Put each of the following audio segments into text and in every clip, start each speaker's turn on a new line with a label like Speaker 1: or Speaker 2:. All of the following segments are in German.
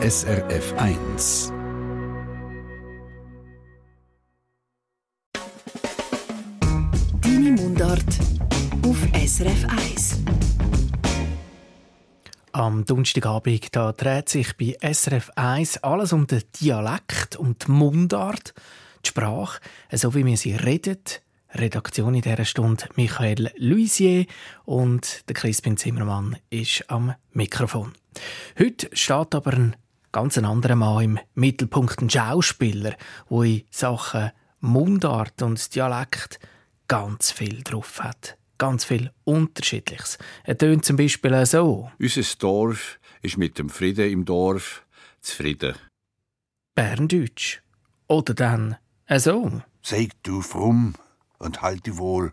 Speaker 1: SRF 1.
Speaker 2: Deine Mundart auf SRF 1.
Speaker 3: Am Donnerstagabend da dreht sich bei SRF 1 alles um den Dialekt, um die Mundart, die Sprache, so wie wir sie reden. Redaktion in dieser Stunde Michael Luisier und der Crispin Zimmermann ist am Mikrofon. Heute steht aber ein ganz anderer Mann im Mittelpunkt, ein Schauspieler, der in Sachen Mundart und Dialekt ganz viel drauf hat. Ganz viel Unterschiedliches. Er tönt zum Beispiel so.
Speaker 4: Unser Dorf ist mit dem Frieden im Dorf zufrieden.
Speaker 3: Berndeutsch. Oder dann so.
Speaker 5: Sag du frum und halt die wohl.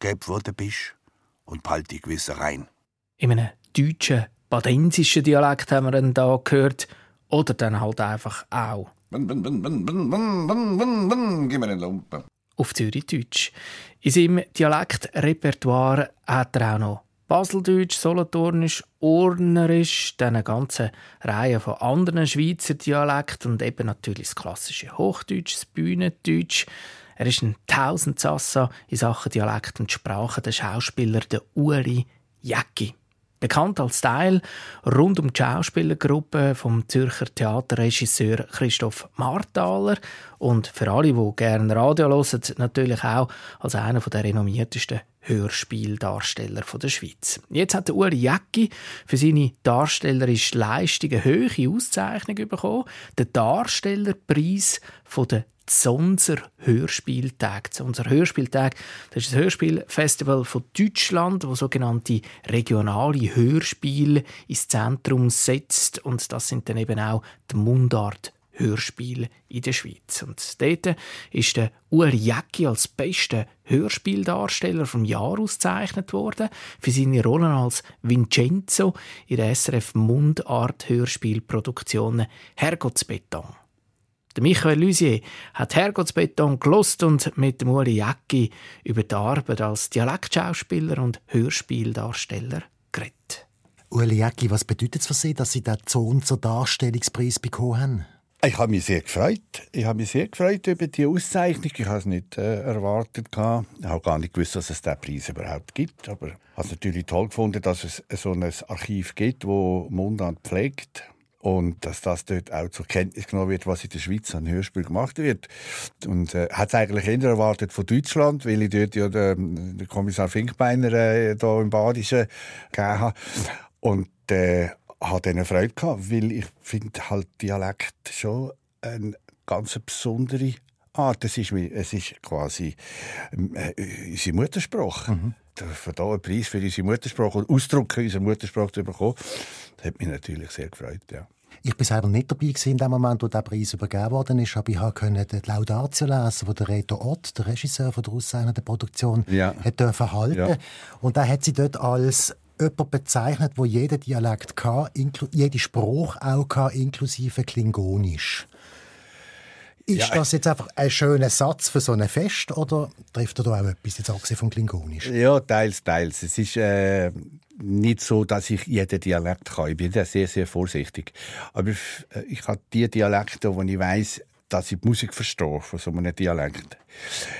Speaker 5: Geb, wo du bist und halt die gewisse rein.
Speaker 3: In einem deutschen, badensischen Dialekt haben wir dann da gehört. Oder dann halt einfach auch.
Speaker 4: Bin, bin, bin, bin, bin, bin, bin, bin, gib mir den Lumpen.
Speaker 3: Auf Zürichdeutsch. In seinem Dialektrepertoire hat er auch noch Baseldeutsch, Solothurnisch, Ornerisch, dann eine ganze Reihe von anderen Schweizer Dialekten und eben natürlich das klassische Hochdeutsch, das Bühnendeutsch. Er ist ein Tausendsassa in Sachen Dialekt und Sprache, der Schauspieler der Uri Jäcki. Bekannt als Teil rund um die Schauspielergruppe vom Zürcher Theaterregisseur Christoph Marthaler und für alle, die gerne Radio hören, natürlich auch als einer der renommiertesten Hörspieldarsteller der Schweiz. Jetzt hat der Uri Jäcki für seine darstellerische Leistung eine hohe Auszeichnung bekommen, den Darstellerpreis der Zonser Hörspieltag. Zonser Hörspieltag, das ist das Hörspielfestival von Deutschland, wo sogenannte regionale Hörspiele ins Zentrum setzt und das sind dann eben auch die Mundart Hörspiel in der Schweiz. Und dort ist der Uri Jäcki als bester Hörspieldarsteller vom Jahr ausgezeichnet worden für seine Rollen als Vincenzo in der SRF Mundart Hörspielproduktion Herrgottsbeton. Der Michael Lusier hat Herrgottsbeton gelost und mit dem Uri Jäcki über die Arbeit als Dialektschauspieler und Hörspieldarsteller geredet.
Speaker 6: Uli Jäcki, was bedeutet es für Sie, dass Sie den Zonzer Darstellungspreis bekommen haben?
Speaker 5: Ich habe mich sehr gefreut. Ich habe mich sehr gefreut über die Auszeichnung. Ich habe es nicht äh, erwartet. Ich habe gar nicht gewusst, dass es diesen Preis überhaupt gibt. Aber ich habe es natürlich toll gefunden, dass es so ein Archiv gibt, wo Mundart pflegt. Und dass das dort auch zur Kenntnis genommen wird, was in der Schweiz an Hörspiel gemacht wird. Und äh, hat es eigentlich eher erwartet von Deutschland, weil ich dort ja den, den Kommissar Finkbeiner äh, da im Badischen gegeben habe. Und äh, hatte dann Freude gehabt, weil ich finde halt Dialekt schon eine ganz besondere Art. Es ist, es ist quasi äh, unsere Muttersprache. Mhm. Von da einen Preis für unsere Muttersprache und Ausdruck unserer Muttersprache zu bekommen, das hat mich natürlich sehr gefreut. Ja.
Speaker 6: Ich bin selber nicht dabei in dem Moment, wo der Preis übergeben worden ist, aber ich konnte die Laudatio lesen, die der Reto Ott, der Regisseur von der auszeichnenden Produktion,
Speaker 5: Ja.
Speaker 6: hat dürfen halten.
Speaker 5: Ja.
Speaker 6: Und er hat sie dort als jemand bezeichnet, wo jeder Dialekt kann, jede Spruch auch kann, inklusive Klingonisch. Ist
Speaker 5: Ja,
Speaker 6: das jetzt einfach ein schöner Satz für so ein Fest oder trifft er da auch etwas, jetzt abgesehen vom Klingonisch?
Speaker 5: Ja, teils, teils. Es ist äh, nicht so, dass ich jeden Dialekt kann. Ich bin da sehr, sehr vorsichtig. Aber ich, äh, ich habe die Dialekte, wo ich weiß, dass ich die Musik verstehe von so einem Dialekt.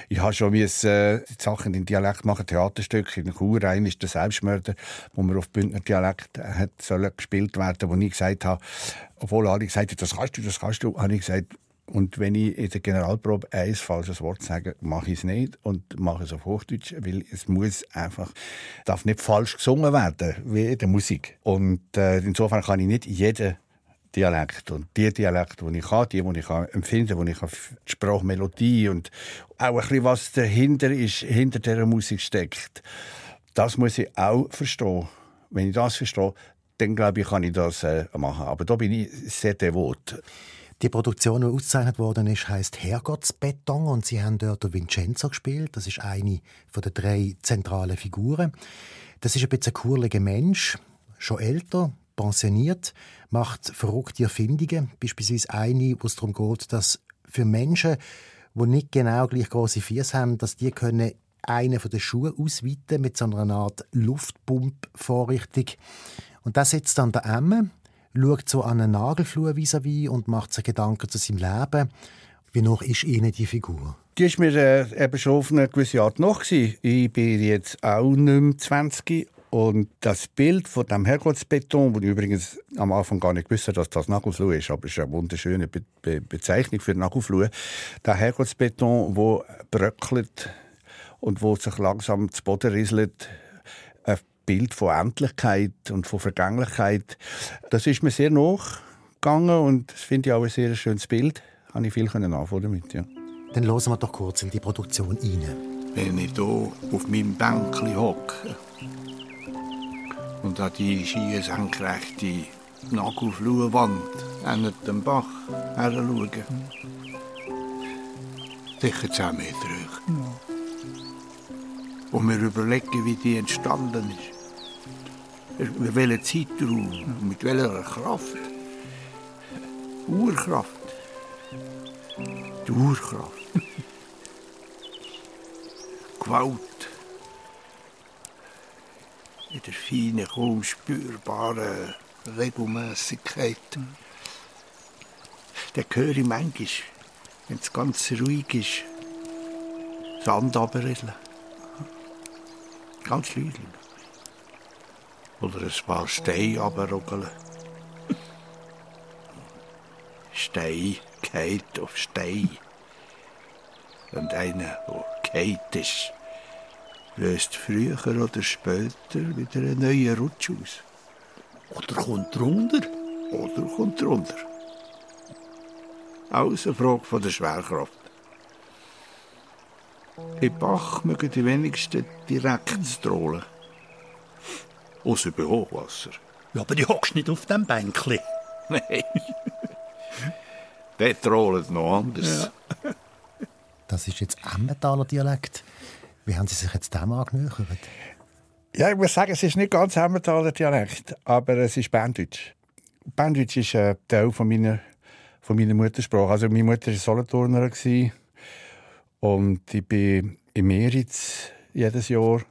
Speaker 5: Ich habe schon müssen, äh, Sachen in Dialekt machen, Theaterstücke. In Chur rein ist der Selbstmörder, wo man auf Bündner Dialekt hat sollen gespielt werden, wo ich gesagt habe, obwohl alle gesagt haben, das kannst du, das kannst du, habe ich gesagt, und wenn ich in der Generalprobe ein falsches Wort sage, mache ich es nicht und mache es auf Hochdeutsch, weil es muss einfach, darf nicht falsch gesungen werden, wie in der Musik. Und äh, insofern kann ich nicht jeden Dialekt und die Dialekte, die ich habe, die, die ich kann empfinden, die ich kann, die Sprachmelodie und auch ein bisschen, was dahinter ist, hinter dieser Musik steckt, das muss ich auch verstehen. Wenn ich das verstehe, dann glaube ich, kann ich das äh, machen. Aber da bin ich sehr devot.
Speaker 6: Die Produktion, die ausgezeichnet worden ist, heißt Herrgottsbeton und sie haben dort Vincenzo gespielt. Das ist eine von den drei zentralen Figuren. Das ist ein bisschen ein kurliger Mensch, schon älter, pensioniert, macht verrückte Erfindungen. Beispielsweise eine, wo es darum geht, dass für Menschen, die nicht genau gleich große Füße haben, dass die können einen von den Schuhen ausweiten mit so einer Art Luftpumpvorrichtung. Und das sitzt dann der Emme, schaut so an einen Nagelflur vis-à-vis und macht sich Gedanken zu seinem Leben. Wie noch ist Ihnen die Figur?
Speaker 5: Die ist mir äh, eben schon auf eine gewisse Art noch. Gewesen. Ich bin jetzt auch nicht mehr 20 und das Bild von dem Herrgottsbeton, wo ich übrigens am Anfang gar nicht wusste, dass das Nagelfluh ist, aber es ist eine wunderschöne Be Be Bezeichnung für Nagelfluh. Der Herrgottsbeton, wo bröckelt und wo sich langsam zu Boden rieselt, ein Bild von Endlichkeit und von Vergänglichkeit. Das ist mir sehr nachgegangen und das finde ich auch ein sehr schönes Bild. Da habe ich viel anfangen damit, ja.
Speaker 6: Dann hören wir doch kurz in die Produktion rein.
Speaker 4: Wenn ich hier auf meinem Bänkchen hocke und an die schier senkrechte Nagelfluhwand an dem Bach her schaue, sicher 10 Meter hoch. Und mir überlegen, wie die entstanden ist. Mit welchem Zeitraum, mit welcher Kraft. Urkraft. Die Urkraft. Gewalt. In der feinen, kaum spürbaren Regelmäßigkeit. Den höre ich manchmal, wenn es ganz ruhig ist, Sand runterrieseln. Ganz leise. Oder ein paar Steine runterruggeln. Stein geht auf Stein. Und einer, der geht ist, löst früher oder später wieder einen neuen Rutsch aus. Oder kommt runter. Oder kommt runter. Alles eine Frage von der Schwerkraft. Im Bach mögen die wenigsten direkt strahlen. Außer bei Hochwasser.
Speaker 7: Ja, aber du hockst nicht auf dem Bänkli.
Speaker 4: Nein. Der trollt noch anders.
Speaker 6: Das ist jetzt Emmentaler Dialekt. Wie haben Sie sich jetzt dem angenähert?
Speaker 5: Ja, ich muss sagen, es ist nicht ganz Emmentaler Dialekt, aber es ist Berndeutsch. Berndeutsch ist ein Teil von meiner, von meiner Muttersprache. Also meine Mutter war Solothurner und ich war in Meritz jedes Jahr.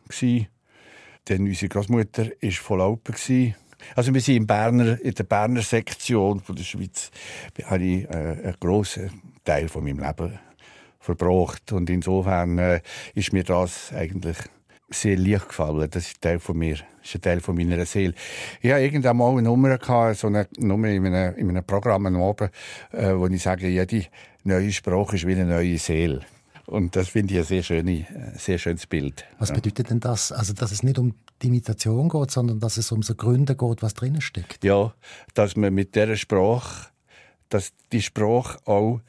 Speaker 5: Dann unsere Großmutter war voll Alpen. Also wir sind in, Berner, in der Berner Sektion von der Schweiz. Da habe ich äh, einen grossen Teil von meinem Leben verbracht. Und insofern äh, ist mir das eigentlich sehr leicht gefallen. Das ist ein Teil von mir, das ist ein Teil von meiner Seele. Ich hatte irgendwann mal eine Nummer, gehabt, so eine Nummer in einem, in einem Programm oben, äh, wo ich sage, jede neue Sprache ist wie eine neue Seele. Und das finde ich ein sehr, schöne, sehr schönes Bild.
Speaker 6: Was bedeutet denn das? Also, dass es nicht um die Imitation geht, sondern dass es um so Gründe geht, was drinnen steckt?
Speaker 5: Ja, dass man mit dieser Sprache, dass die Sprache auch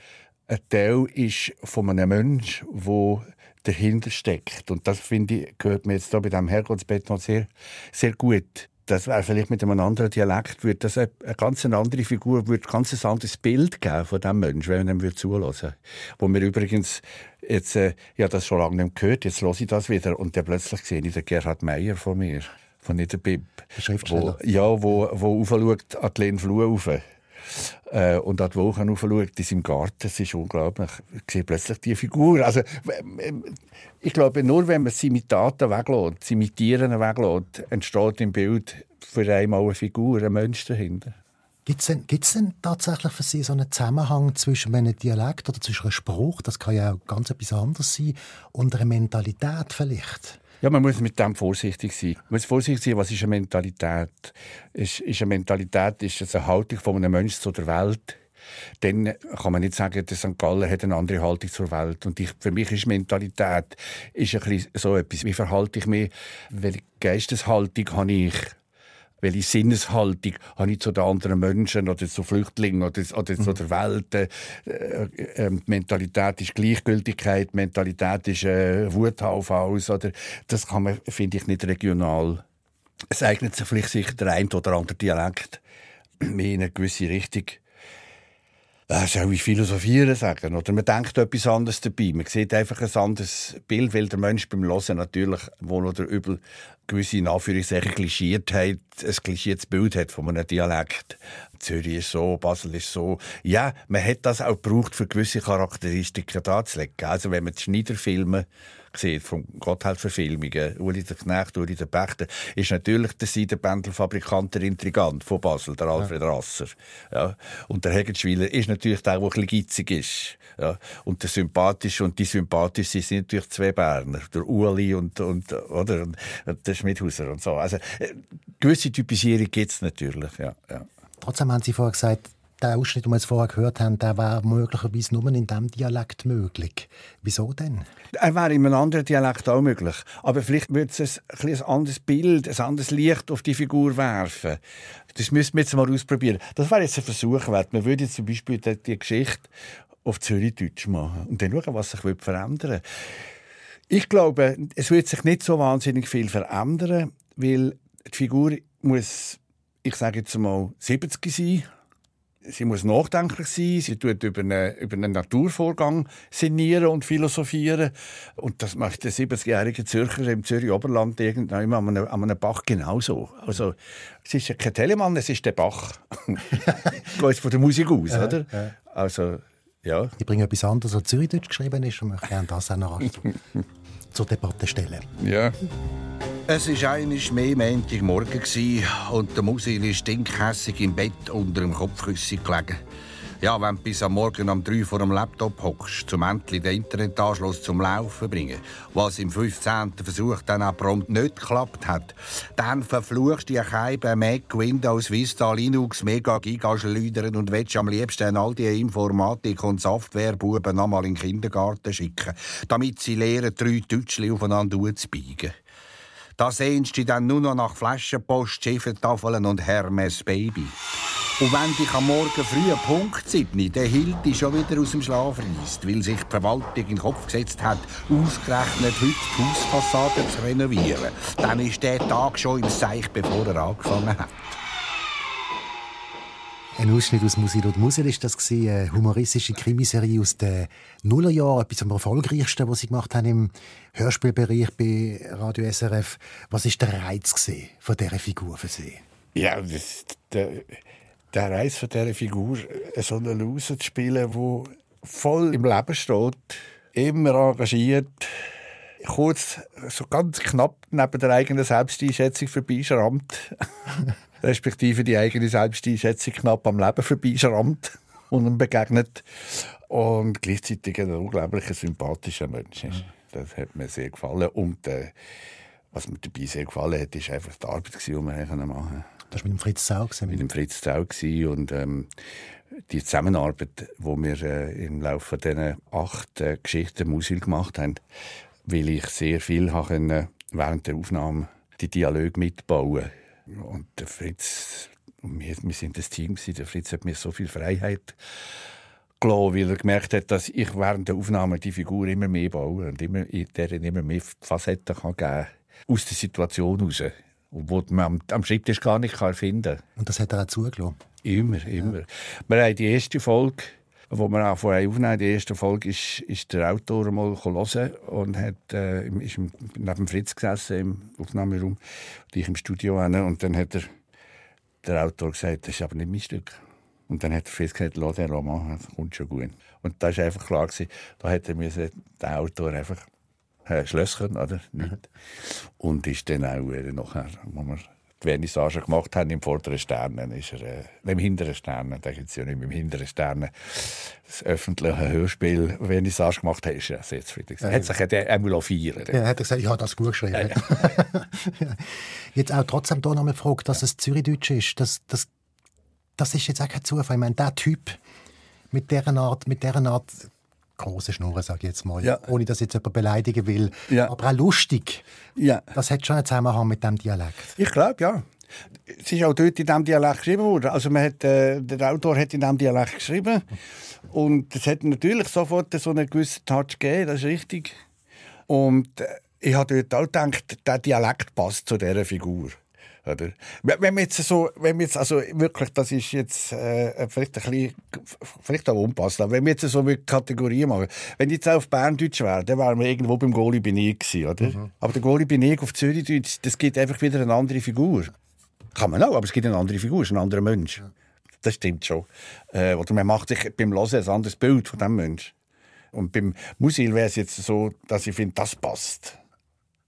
Speaker 5: ein Teil ist von einem Menschen, der dahinter steckt. Und das, finde ich, gehört mir jetzt hier bei diesem Herrgottsbett noch sehr, sehr gut das wäre vielleicht mit einem anderen Dialekt, würde das eine, eine ganz andere Figur, würde ein ganz anderes Bild geben von diesem Menschen, wenn man ihm zulassen Wo mir übrigens jetzt, äh, ja, das schon lange nicht gehört, jetzt höre ich das wieder und dann plötzlich sehe ich den Gerhard Meyer von mir, von Niederbib.
Speaker 6: Der Schriftsteller.
Speaker 5: Wo, ja, wo, wo aufschaut an die Lehn Flur rauf. Äh, und an die Woche schaut in seinem Garten. Das ist unglaublich. Ich sehe plötzlich die Figur. Also, ich glaube, nur wenn man das Imitaten weglässt, das Imitieren weglässt, entsteht im Bild für einmal eine Figur, ein Mensch dahinter.
Speaker 6: Gibt es denn, gibt's denn tatsächlich für Sie so einen Zusammenhang zwischen einem Dialekt oder zwischen einem Spruch, das kann ja auch ganz etwas anderes sein, und einer Mentalität vielleicht?
Speaker 5: Ja, man muss mit dem vorsichtig sein. Man muss vorsichtig sein, was ist eine Mentalität? Ist, ist eine Mentalität ist eine Haltung von einem Menschen zu der Welt? Dann kann man nicht sagen, der St. Gallen hat eine andere Haltung zur Welt. Und ich, für mich ist Mentalität ist ein bisschen so etwas, wie verhalte ich mich, welche Geisteshaltung habe ich? Welche Sinneshaltung habe ich zu den anderen Menschen oder zu Flüchtlingen oder, oder zu der Welt. Äh, äh, Mentalität ist Gleichgültigkeit, Mentalität ist äh, Wuthaufhaus. Oder, das kann man, finde ich, nicht regional. Es eignet sich vielleicht sicher der ein oder andere Dialekt mehr in eine gewisse Richtung. Äh, soll ich philosophieren sagen? Oder man denkt etwas anderes dabei. Man sieht einfach ein anderes Bild, weil der Mensch beim Hören natürlich wohl oder übel gewisse in Anführungszeichen Klischiertheit, ein klischiertes Bild hat von einem Dialekt. Zürich ist so, Basel ist so. Ja, man hat das auch gebraucht, für gewisse Charakteristiken darzulegen. Also wenn man die Schneiderfilme sieht, von Gotthelf-Verfilmungen, Uli der Knecht, Uli der Pächter, ist natürlich der Seidenbändelfabrikant, der Intrigant von Basel, der Alfred. Rasser. Ja. Und der Hegenschwiler ist natürlich der, der ein bisschen gitzig ist. Ja. Und der sympathische und die sympathische sind natürlich zwei Berner, der Uli und, und, oder, und der Schmidhauser und so. Also, äh, gewisse Typisierung gibt es natürlich, ja. ja.
Speaker 6: Trotzdem haben Sie vorher gesagt, der Ausschnitt, den wir jetzt vorher gehört haben, der wäre möglicherweise nur in diesem Dialekt möglich. Wieso denn?
Speaker 5: Er wäre in einem anderen Dialekt auch möglich. Aber vielleicht würde es ein, ein anderes Bild, ein anderes Licht auf die Figur werfen. Das müssen wir jetzt mal ausprobieren. Das wäre jetzt ein Versuch wert. Man würde jetzt zum Beispiel die, Geschichte auf Zürichdeutsch machen und dann schauen, was sich verändern wird. Ich glaube, es wird sich nicht so wahnsinnig viel verändern, weil die Figur muss, ich sage jetzt mal, 70 sein sie muss nachdenklich sein, sie tut über einen, über einen Naturvorgang sinnieren und philosophieren. Und das macht der 70-jährige Zürcher im Zürich Oberland irgendwann an einem, an einem Bach genauso. Also, es ist ja kein Telemann, es ist der Bach. Geht von der Musik aus, ja, oder? Ja. Also, ja.
Speaker 6: Ich bringe etwas anderes, was Zürichdeutsch geschrieben ist, und möchte gerne das auch noch zur Debatte stellen.
Speaker 5: Ja.
Speaker 8: Es war einiges mehr Montagmorgen und der Musil ist stinkhässig im Bett unter dem Kopfkissen gelegen. Ja, wenn du bis am Morgen um drei vor dem Laptop hockst, zum endlich den Internetanschluss zum Laufen bringen, was im 15. Versuch dann auch prompt nicht geklappt hat, dann verfluchst du die Scheibe Mac, Windows, Vista, Linux, Mega, Giga schleudern und willst am liebsten all die Informatik- und Softwarebuben nochmal in den Kindergarten schicken, damit sie lernen, drei Deutschli aufeinander zu biegen. Da sehnst du dann nur noch nach Flaschenpost, Schiffertafeln und Hermes Baby. Und wenn dich am Morgen früh Punkt 7 der Hilde schon wieder aus dem Schlaf reißt, weil sich die Verwaltung in den Kopf gesetzt hat, ausgerechnet heute die Hausfassade zu renovieren, dann ist der Tag schon im Seich, bevor er angefangen hat.
Speaker 6: Ein Ausschnitt aus Musil und Musel ist das gewesen, eine humoristische Krimiserie aus den Nullerjahren, etwas am erfolgreichsten, was sie gemacht haben im Hörspielbereich bei Radio SRF. Was ist der Reiz von dieser Figur für Sie?
Speaker 5: Ja, das, der, der Reiz von dieser Figur, so eine Loser zu spielen, die voll im Leben steht, immer engagiert, kurz, so ganz knapp neben der eigenen Selbsteinschätzung vorbeischrammt. respektive die eigene Selbsteinschätzung knapp am Leben vorbeischrammt und ihm begegnet. Und gleichzeitig ein unglaublich sympathischer Mensch ist. Das hat mir sehr gefallen. Und äh, was mir dabei sehr gefallen hat, ist einfach die Arbeit, die wir machen konnten.
Speaker 6: Das war mit dem Fritz Zau?
Speaker 5: Mit dem Fritz Zau. Und ähm, die Zusammenarbeit, die wir äh, im Laufe dieser acht äh, Geschichten Musil gemacht haben, weil ich sehr viel habe während der Aufnahme die Dialoge mitbauen und der Fritz, und wir, wir sind das Team, der Fritz hat mir so viel Freiheit gelassen, weil er gemerkt hat, dass ich während der Aufnahme die Figur immer mehr baue und immer, der immer mehr Facetten kann geben kann. Aus der Situation heraus. Wo man am, am Schreibtisch gar nicht finden kann.
Speaker 6: Und das hat er auch zugelassen?
Speaker 5: Immer, immer. Ja. Wir haben die erste Folge wo wir auch vorher aufnehmen, die erste Folge, ist, ist der Autor mal hören und hat, äh, ist neben Fritz gesessen im Aufnahmeraum und ich im Studio hin, und dann hat er, der Autor gesagt, das ist aber nicht mein Stück. Und dann hat der Fritz gesagt, lass den Roman, das kommt schon gut. Und da war einfach klar, gewesen, da hätte er der Autor einfach äh, schlösschen, oder? Nicht. Und ist dann auch äh, nachher, wo wir die Vernissage gemacht haben im vorderen Sternen, ist er, äh, im hinteren Sternen, da gibt es ja nicht im hinteren Sternen, das öffentliche Hörspiel Vernissage gemacht hat, ist er sehr zufrieden. Er hat sich einmal feiern.
Speaker 6: Ja, hat er gesagt, ich habe das gut geschrieben. Ja, ja. jetzt auch trotzdem hier noch eine Frage, dass es Zürichdeutsch ist, das, das, das ist jetzt auch kein Zufall. Ich meine, der Typ mit dieser Art, mit dieser Art große Schnurren, sage ich jetzt mal, ja. ohne dass jetzt jemand beleidigen will, ja. aber auch lustig. Ja. Das hat schon einen Zusammenhang mit dem Dialekt.
Speaker 5: Ich glaube, ja. Es ist auch dort in diesem Dialekt geschrieben worden. Also man hat, äh, der Autor hat in diesem Dialekt geschrieben und es hat natürlich sofort so einen gewissen Touch gegeben, das ist richtig. Und äh, ich habe dort auch gedacht, der Dialekt passt zu dieser Figur. Oder? Wenn wir jetzt so, wenn wir jetzt, also wirklich, das ist jetzt äh, vielleicht ein bisschen, vielleicht auch unpassend, aber wenn wir jetzt so eine Kategorie machen, wenn ich jetzt auf Berndeutsch wäre, dann wären wir irgendwo beim Goli Benig gewesen, oder? Mhm. Aber der Goli Benig auf Zürichdeutsch, das gibt einfach wieder eine andere Figur. Kann man auch, aber es gibt eine andere Figur, es ist ein anderer Mensch. Das stimmt schon. Äh, oder man macht sich beim Hören ein anderes Bild von diesem Mensch. Und beim Musil wäre es jetzt so, dass ich finde, das passt.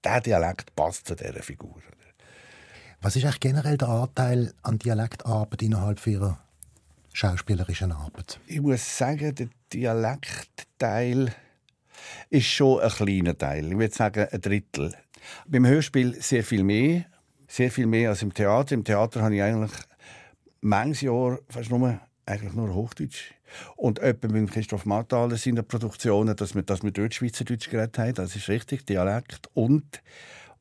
Speaker 5: Der Dialekt passt zu dieser Figur.
Speaker 6: Was ist eigentlich generell der Anteil an Dialektarbeit innerhalb Ihrer schauspielerischen Arbeit?
Speaker 5: Ich muss sagen, der Dialektteil ist schon ein kleiner Teil. Ich würde sagen, ein Drittel. Beim Hörspiel sehr viel mehr. Sehr viel mehr als im Theater. Im Theater habe ich eigentlich manches Jahr fast nur, eigentlich nur Hochdeutsch. Und etwa mit Christoph Marthaler in der Produktionen, dass wir, dass wir dort Schweizerdeutsch geredet haben. Das ist richtig, Dialekt. Und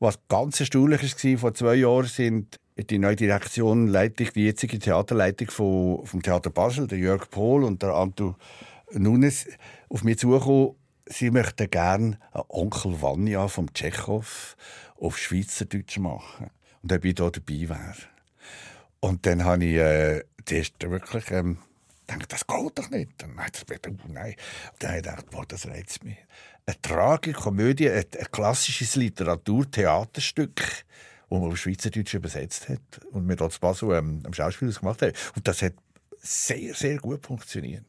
Speaker 5: was ganz erstaunlich war, vor zwei Jahren sind die neue Direktion, Leitung, die jetzige Theaterleitung von, vom Theater Basel, der Jörg Pohl und der Antu Nunes, auf mich zugekommen. Sie möchten gerne Onkel Vanya vom Tschechow auf Schweizerdeutsch machen. Und ob ich da dabei wäre. Und dann habe ich äh, das wirklich ähm, gedacht, das geht doch nicht. Und nein, das wird, nein. Und dann habe ich gedacht, boah, das reizt mich. Eine Tragikomödie, ein, ein klassisches Literaturtheaterstück, das man auf Schweizerdeutsch übersetzt hat und wir dort Basel ähm, am Schauspielhaus gemacht haben. Und das hat sehr, sehr gut funktioniert.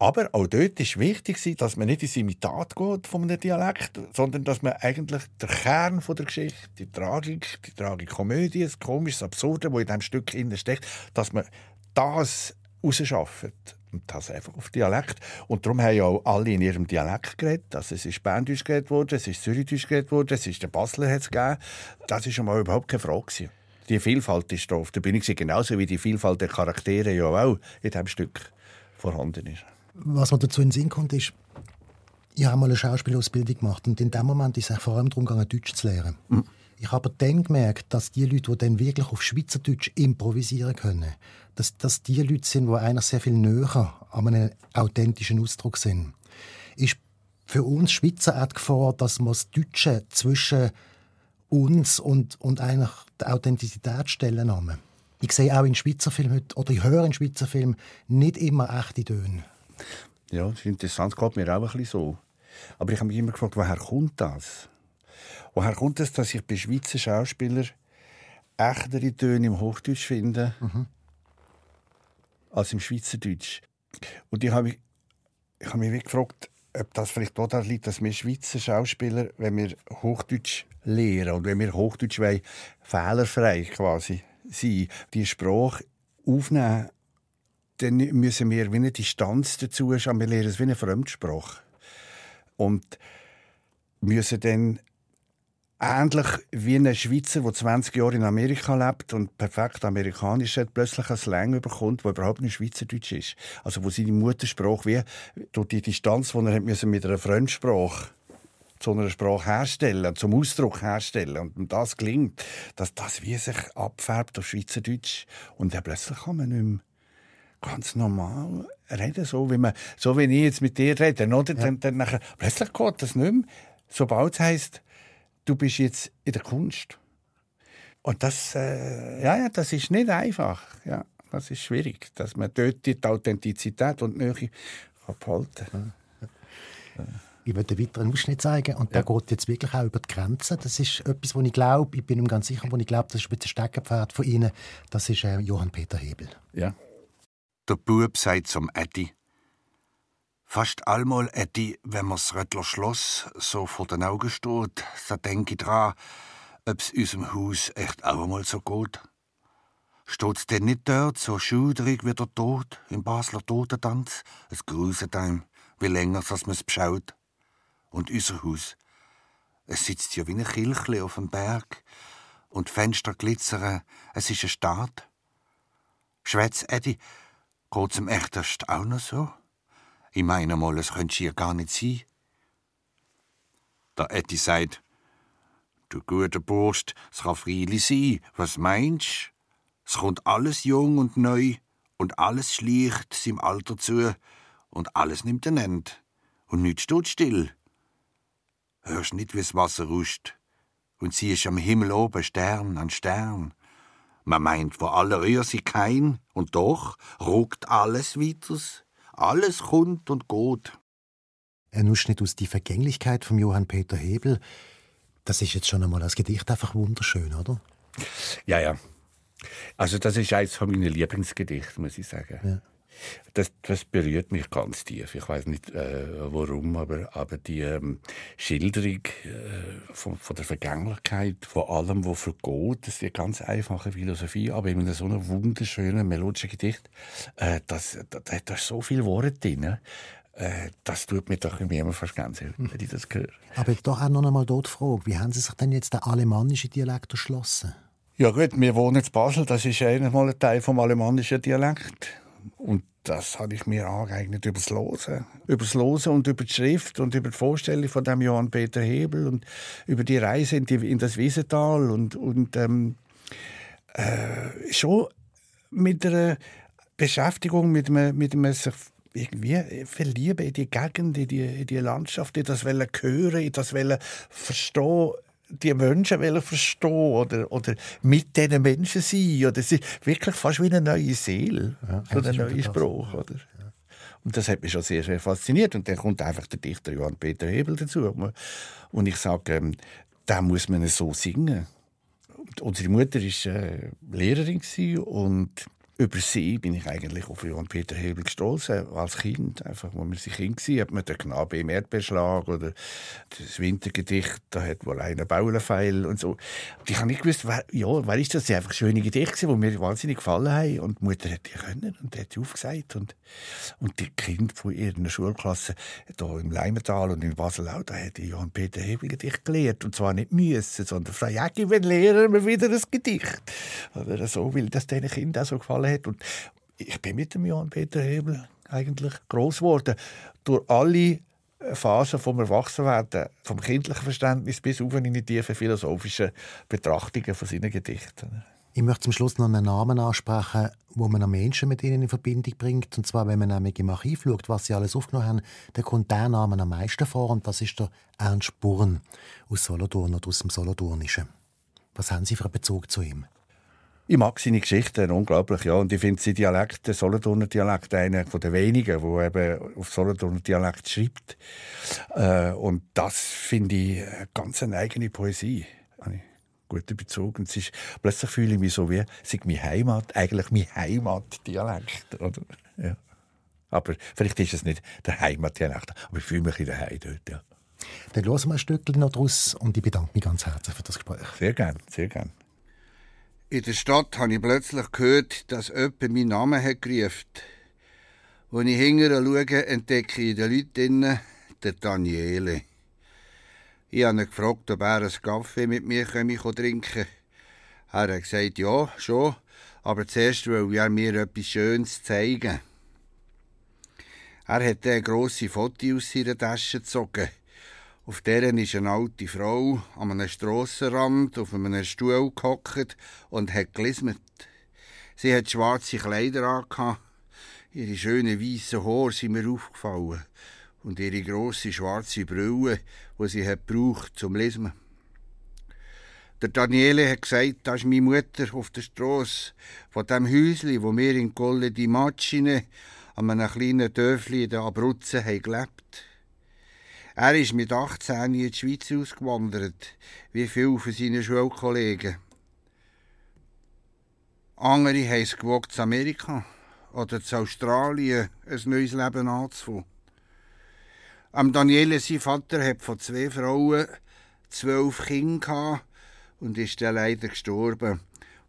Speaker 5: Aber auch dort ist wichtig, dass man nicht ins Imitat geht von einem Dialekt, sondern dass man eigentlich den Kern der Geschichte, die Tragik, die Tragikomödie, das komische, Absurde, das in diesem Stück steckt, dass man das rausschafft. Und das einfach auf Dialekt. Und darum haben ja auch alle in ihrem Dialekt geredet. Also es ist Berndeutsch geredet worden, es ist Zürichdeutsch geredet worden, es ist der Basler hat es gegeben. Das war schon mal überhaupt keine Frage. Gewesen. Die Vielfalt ist da auf der Bühne genauso wie die Vielfalt der Charaktere ja auch in diesem Stück vorhanden ist.
Speaker 6: Was mir dazu in den Sinn kommt, ist, ich habe mal eine Schauspielausbildung gemacht und in dem Moment ist es vor allem darum gegangen, Deutsch zu lernen. Mhm. Ich habe dann gemerkt, dass die Leute, die dann wirklich auf Schweizerdeutsch improvisieren können, dass das die Leute sind, die einer sehr viel näher an einem authentischen Ausdruck sind. Ist für uns Schweizer auch die Gefahr, dass wir das Deutsche zwischen uns und, und eigentlich der Authentizität stellen. Haben. Ich sehe auch in Schweizer Filmen heute, oder ich höre in Schweizer Filmen nicht immer echte Töne.
Speaker 5: Ja, das ist interessant, geht mir auch ein bisschen so. Aber ich habe mich immer gefragt, woher kommt das? Woher kommt es, dass ich bei Schweizer Schauspielern echtere Töne im Hochdeutsch finde mhm. als im Schweizerdeutsch? Und ich habe mich, ich habe mich gefragt, ob das vielleicht daran liegt, dass wir Schweizer Schauspieler, wenn wir Hochdeutsch lehren und wenn wir Hochdeutsch wollen, fehlerfrei quasi sein, die Sprache aufnehmen, dann müssen wir wie eine Distanz dazu schauen. Wir lernen es wie eine Fremdsprache. Und müssen dann ähnlich wie ein Schweizer, der 20 Jahre in Amerika lebt und perfekt amerikanisch hat, plötzlich ein Slang bekommt, der überhaupt nicht Schweizerdeutsch ist. Also wo seine Muttersprache wie durch die Distanz, die er hat mit einer Fremdsprache zu einer Sprache herstellen, zum Ausdruck herstellen. Und das gelingt, dass das wie sich abfärbt auf Schweizerdeutsch. Und dann plötzlich kann man nicht mehr ganz normal reden, so wie, man, so wie ich jetzt mit dir rede. Oder? Ja. Dann, dann nachher, plötzlich geht das nicht mehr. Sobald es heisst, du bist jetzt in der Kunst. Und das, äh, ja, ja, das ist nicht einfach. Ja, das ist schwierig, dass man dort die Authentizität und die Nähe behalten kann.
Speaker 6: Ja. Ich möchte einen weiteren Ausschnitt zeigen und ja. der geht jetzt wirklich auch über die Grenzen. Das ist etwas, wo ich glaube, ich bin mir ganz sicher, wo ich glaube, das ist ein bisschen Steckenpferd von Ihnen. Das ist äh, Johann Peter Hebel.
Speaker 5: Ja.
Speaker 8: Der Bub sagt zum Eddie. Fast allmal, Eddie, wenn mir's Röttler Schloss so vor den Augen steht, da denke ich dran, ob's unserem Haus echt auch einmal so geht. Steht's denn nicht dort so schuderig wie der Tod im Basler Totentanz? Es gruset einem, wie länger als man's beschaut und unser Haus. Es sitzt ja wie ein Kilchle auf dem Berg und die Fenster glitzern. Es ist ein Staat. Schwätz Eddie, geht's im Echterst auch noch so? Ich meine mal, es könnte hier gar nicht sein. Der Eddie sagt, du guter Burst, es kann freilich sein. Was meinst? Es kommt alles jung und neu und alles schlicht seinem Alter zu und alles nimmt ein Ende und nichts steht still hörst nicht, wie's Wasser ruscht, und siehst am Himmel oben Stern an Stern. Man meint vor aller Rührse kein, und doch ruckt alles weiters, alles kommt und geht.
Speaker 6: Ein Ausschnitt aus Die Vergänglichkeit von Johann Peter Hebel. Das ist jetzt schon einmal als Gedicht einfach wunderschön, oder?
Speaker 5: Ja, ja. Also das ist eines von meinen Lieblingsgedichten, muss ich sagen. Ja. Das, das, berührt mich ganz tief. Ich weiß nicht äh, warum, aber, aber die ähm, Schilderung äh, von, von, der Vergänglichkeit, von allem, was vergeht, das ist eine ganz einfache Philosophie, aber in so einem wunderschönen melodischen Gedicht, äh, das, da, da ist so viel Worte drin. Äh, das tut mir doch immer fast ganz wenn ich das höre.
Speaker 6: Aber doch auch noch einmal dort die Frage, wie haben Sie sich denn jetzt den alemannischen Dialekt erschlossen?
Speaker 5: Ja gut, wir wohnen in Basel, das ist einmal ein Teil vom alemannischen Dialekt. Und das habe ich mir angeeignet über das Losen. Über das Losen und über die Schrift und über die Vorstellung von dem Johann Peter Hebel und über die Reise in, die, in das Wiesental und, und ähm, äh, schon mit einer Beschäftigung, mit einem, mit einem sich irgendwie verlieben in die Gegend, in die, in die Landschaft, in das Hören, in das Verstehen die Menschen verstehen oder, oder mit diesen Menschen sein. Oder es ist wirklich fast wie eine neue Seele, ja, so ein neuer Spruch. Oder? Und das hat mich schon sehr, sehr fasziniert. Und dann kommt einfach der Dichter Johann Peter Hebel dazu. Und ich sage, ähm, da muss man so singen. Und unsere Mutter war äh, Lehrerin und über sie bin ich eigentlich auf Johann Peter Hebel gestoßen als Kind. Einfach, wo man sich Kind war, hat man den Knabe im Erdbeerschlag oder das Wintergedicht, da hat wohl einer Baulenpfeil und so. Und ich habe nicht gewusst, wer, ja, wer ist das? Das einfach schöne Gedichte, die mir wahnsinnig gefallen haben. Und die Mutter hat die können und hat die aufgesagt. Und, und die Kinder von ihrer Schulklasse hier im Leimental und in Basel-Au, da hat Johann Peter Hebel Gedicht gelehrt. Und zwar nicht müssen, sondern Frau Jäcki, wenn lehren wir wieder ein Gedicht. Oder so, weil das diesen Kindern auch so gefallen hat. Und ich bin mit dem Johann Peter Hebel eigentlich groß geworden. Durch alle Phasen vom Erwachsenwerden, vom kindlichen Verständnis bis auf in die tiefen philosophischen Betrachtungen von seinen Gedichten.
Speaker 6: Ich möchte zum Schluss noch einen Namen ansprechen, wo man Menschen mit ihnen in Verbindung bringt. Und zwar, wenn man nämlich im Archiv schaut, was sie alles aufgenommen haben, dann kommt der Name am meisten vor. Und das ist der Ernst Burn aus Solothurn oder aus dem Solothurnischen. Was haben Sie für einen Bezug zu ihm?
Speaker 5: Ich mag seine Geschichten unglaublich, ja. Und ich finde sein Dialekt, der Solothurner Dialekt, einer der wenigen, der eben auf Solothurner Dialekt schreibt. Äh, und das finde ich ganz eine eigene Poesie. Habe ich guten Bezug. Und ist, plötzlich fühle ich mich so wie, sei meine Heimat, eigentlich mein Heimatdialekt, oder? Ja. Aber vielleicht ist es nicht der Heimatdialekt, aber ich fühle mich in der Heimat dort, ja.
Speaker 6: Dann hören wir ein Stückchen noch draus und ich bedanke mich ganz herzlich für das Gespräch.
Speaker 5: Sehr gerne, sehr gerne.
Speaker 8: In der Stadt habe ich plötzlich gehört, dass jemand meinen Namen hat gerufen. Als ich hinterher schaue, entdecke ich den Leuten den Daniele. Ich habe ihn gefragt, ob er einen Kaffee mit mir trinken kann. Er hat gesagt, ja, schon, aber zuerst will er mir etwas Schönes zeigen. Er hat eine grosse Foto aus seiner Tasche gezogen auf deren ist eine alte Frau an einem Strassenrand auf einem Stuhl gehockt und hat gelismet. Sie hat schwarze Kleider angehabt. Ihre schönen weißen Haare sind mir aufgefallen. Und ihre grosse schwarze Brille, die sie hat braucht zum Lesen. Der Daniele hat gesagt, das ist meine Mutter auf der Strasse, von dem Häusli, wo wir in Colle di Macine an einem kleinen Dörfli in der Abruzzen haben gelebt er ist mit 18 in die Schweiz ausgewandert, wie viele von seinen Schulkollegen. Andere haben es gewagt, zu Amerika oder zu Australien ein neues Leben anzufangen. Am Daniele, sein Vater, hat von zwei Frauen zwölf Kinder und ist dann leider gestorben,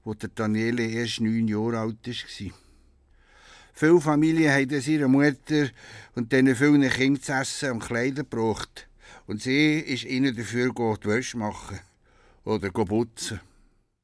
Speaker 8: wo der Daniele erst neun Jahre alt war. Viele Familien haben es ihrer Mutter und diesen vielen Kindern zu essen und Kleider gebracht. Und sie ist ihnen dafür die Wäsche machen oder putzen.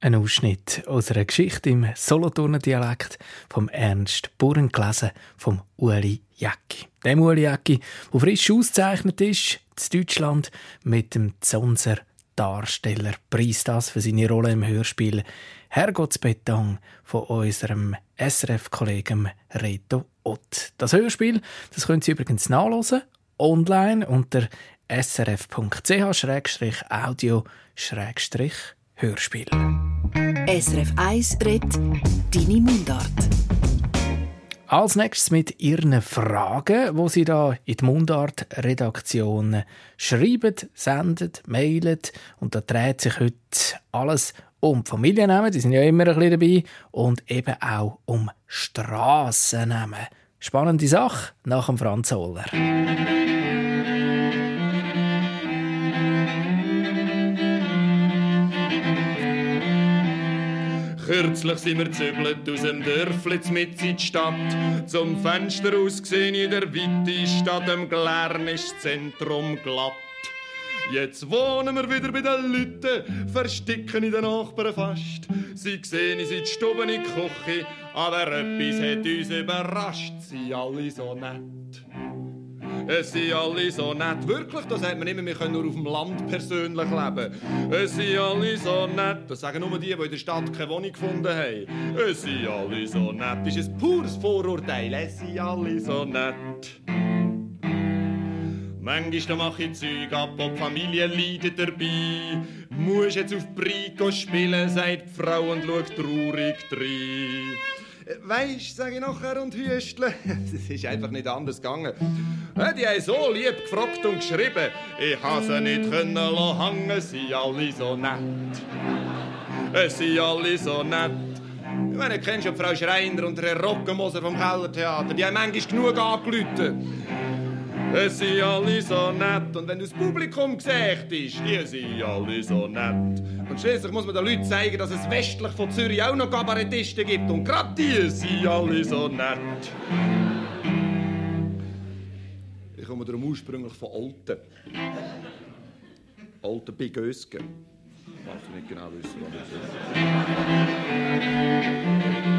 Speaker 3: Ein Ausschnitt aus einer Geschichte im Solothurner Dialekt vom Ernst Burren gelesen vom Uli Jäcki. Dem Uli Jäcki, der frisch ausgezeichnet ist in Deutschland mit dem Zonser Darstellerpreis. Das für seine Rolle im Hörspiel Herrgottsbeton von unserem SRF-Kollegen Reto Ott. Das Hörspiel das können Sie übrigens nachlesen online unter srf.ch-audio-hörspiel.
Speaker 2: SRF 1 redet Deine Mundart.
Speaker 3: Als nächstes mit Ihren Fragen, wo Sie da in die Mundart-Redaktion schreiben, senden, mailen. Und da dreht sich heute alles um Familiennamen, die sind ja immer ein bisschen dabei, und eben auch um Strassennamen. Spannende Sache nach dem Franz Holler.
Speaker 9: Kürzlich sind wir gezügelt aus dem Dörfli mit in die Stadt. Zum Fenster aus gesehen in der weite Stadt, im Glern ist das Zentrum glatt. Jetzt wohnen wir wieder bei den Leuten, versticken in den Nachbarn fast. Sie sehen uns in die Stube, in die Küche, aber etwas hat uns überrascht, sie alle so nett. Es sind alle so nett. Wirklich, das sagt man immer, wir können nur auf dem Land persönlich leben. Es sind alle so nett. Das sagen nur die, die in der Stadt keine Wohnung gefunden haben. Es sind alle so nett. Das ist ein pures Vorurteil. Es sind alle so nett. Manchmal mache ich Zeug ab, ob die Familie leidet dabei. Muss jetzt auf Brico spielen, sagt die Frau und schaut traurig rein. Weisst, sage ich nachher und hüstle. Es ist einfach nicht anders gegangen. Die haben so lieb gefragt und geschrieben. Ich habe sie nicht können hängen, sie alle so nett. Es sind alle so nett. Ich meine, kennst du Frau Schreiner und Herr Rockenmoser vom Kellertheater? Die haben manchmal genug angerufen. Es sind alle so nett. Und wenn du das Publikum gesagt ist, die sind alle so nett. Und schließlich muss man den Leuten zeigen, dass es westlich von Zürich auch noch Kabarettisten gibt. Und gerade die sind alle so nett. Ich komme darum ursprünglich von Alten. Alten bei Gösgen. Ich weiß nicht genau wissen, was das ist.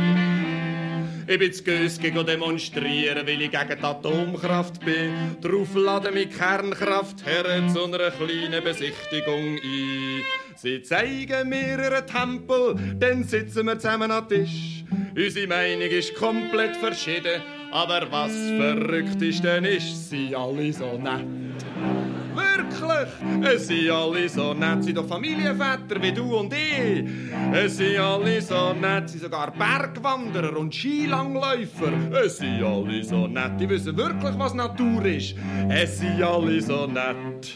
Speaker 9: Ich bin zu Gösgen demonstrieren, weil ich gegen die Atomkraft bin. Darauf laden mich Kernkraft her zu einer kleinen Besichtigung ein. Sie zeigen mir ihren Tempel, dann sitzen wir zusammen am Tisch. Unsere Meinung ist komplett verschieden, aber was verrückt ist, denn ist sie alle so nett. Wirklich, es sind alle so nett, sind doch Familienväter wie du und ich. Es sind alle so nett, sind sogar Bergwanderer und Skilangläufer. Es sind alle so nett, die wissen wirklich, was Natur ist. Es sind alle so nett.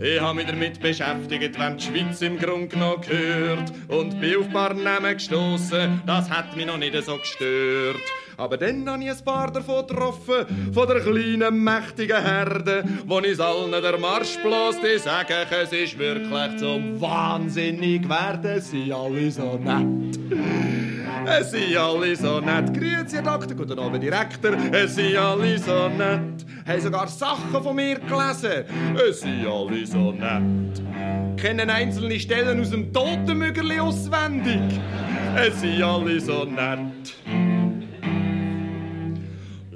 Speaker 9: Ich habe mich damit beschäftigt, wenn die Schweiz im Grund genommen gehört und bin auf ein paar Namen gestossen. Das hat mich noch nicht so gestört. Aber dann habe ich ein paar davon getroffen, von der kleinen, mächtigen Herde, wo uns allen der Marsch bloß, die sagen, es ist wirklich zum Wahnsinnig werden, sie alle so nett. Es sind alle so nett. Grüezi, Herr Doktor, guten Abend, Direktor. Es sind alle so nett. Haben sogar Sachen von mir gelesen. Es sind alle so nett. Kennen einzelne Stellen aus dem Totenmüggerli auswendig. Es sind alle so nett.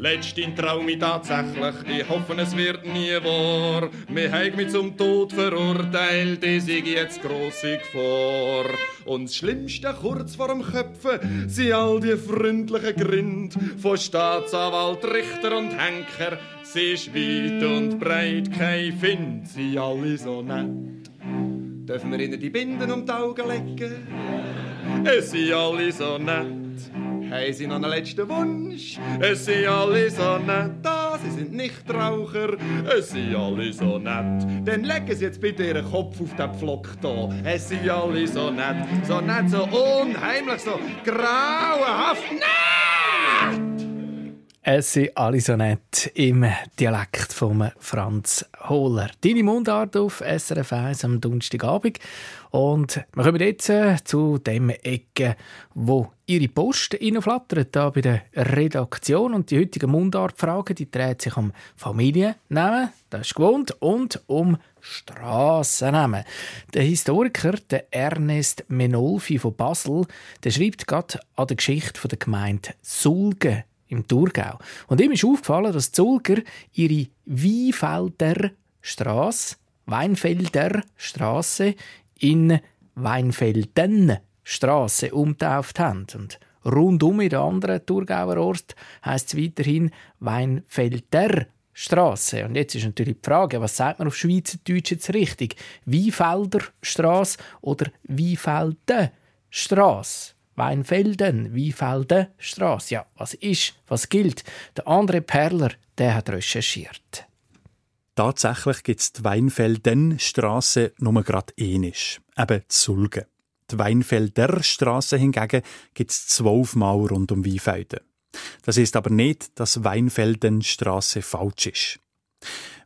Speaker 9: Letzten Traum ich tatsächlich, ich hoffe es wird nie wahr. Wir haben mich zum Tod verurteilt, ich sehe jetzt grosse Gefahr. Und das Schlimmste kurz vor dem Köpfen sind all die freundlichen Grind von Staatsanwalt, Richter und Henker. Sie ist weit und breit, kein Find, sie alle so nett. Dürfen wir ihnen die Binden um die Augen legen? Es sind alle so nett. Haben Sie noch einen letzten Wunsch? Es sind alle so nett, da, Sie sind nicht Raucher. Es sind alle so nett. Dann legen Sie jetzt bitte Ihren Kopf auf den Pflock da. Es sind alle so nett, so nett, so unheimlich, so grauenhaft nett.
Speaker 3: Es sind alle so nett im Dialekt von Franz Hohler. Deine Mundart auf SRF 1 am Donnerstagabend. Und wir kommen jetzt äh, zu dem Ecke, wo Ihre Post reinflattert, da bei der Redaktion. Und die heutigen Mundartfragen, die dreht sich um Familiennamen, das ist gewohnt, und um Strassennamen. Der Historiker, der Ernest Menolfi von Basel, der schreibt gerade an der Geschichte der Gemeinde Sulgen im Thurgau. Und ihm ist aufgefallen, dass die Sulger ihre Weinfelder Straße, Weinfelder Straße in Weinfelden Straße umtauft haben. Und rundum in den anderen Thurgauer Ort heisst es weiterhin Weinfelder Straße. Und jetzt ist natürlich die Frage, was sagt man auf Schweizerdeutsch jetzt richtig? Weinfelder Straße oder Weinfelden Straße? Weinfelden, Weinfelden Straße. Ja, was ist, was gilt? Der andere Perler, der hat recherchiert.
Speaker 10: Tatsächlich gibt es die Weinfelden-Strasse nur gerade ähnlich, eben Sulgen. Die Weinfelder Strasse hingegen gibt es zwölfmal rund um Weinfelden. Das ist aber nicht, dass Weinfeldenstraße falsch ist.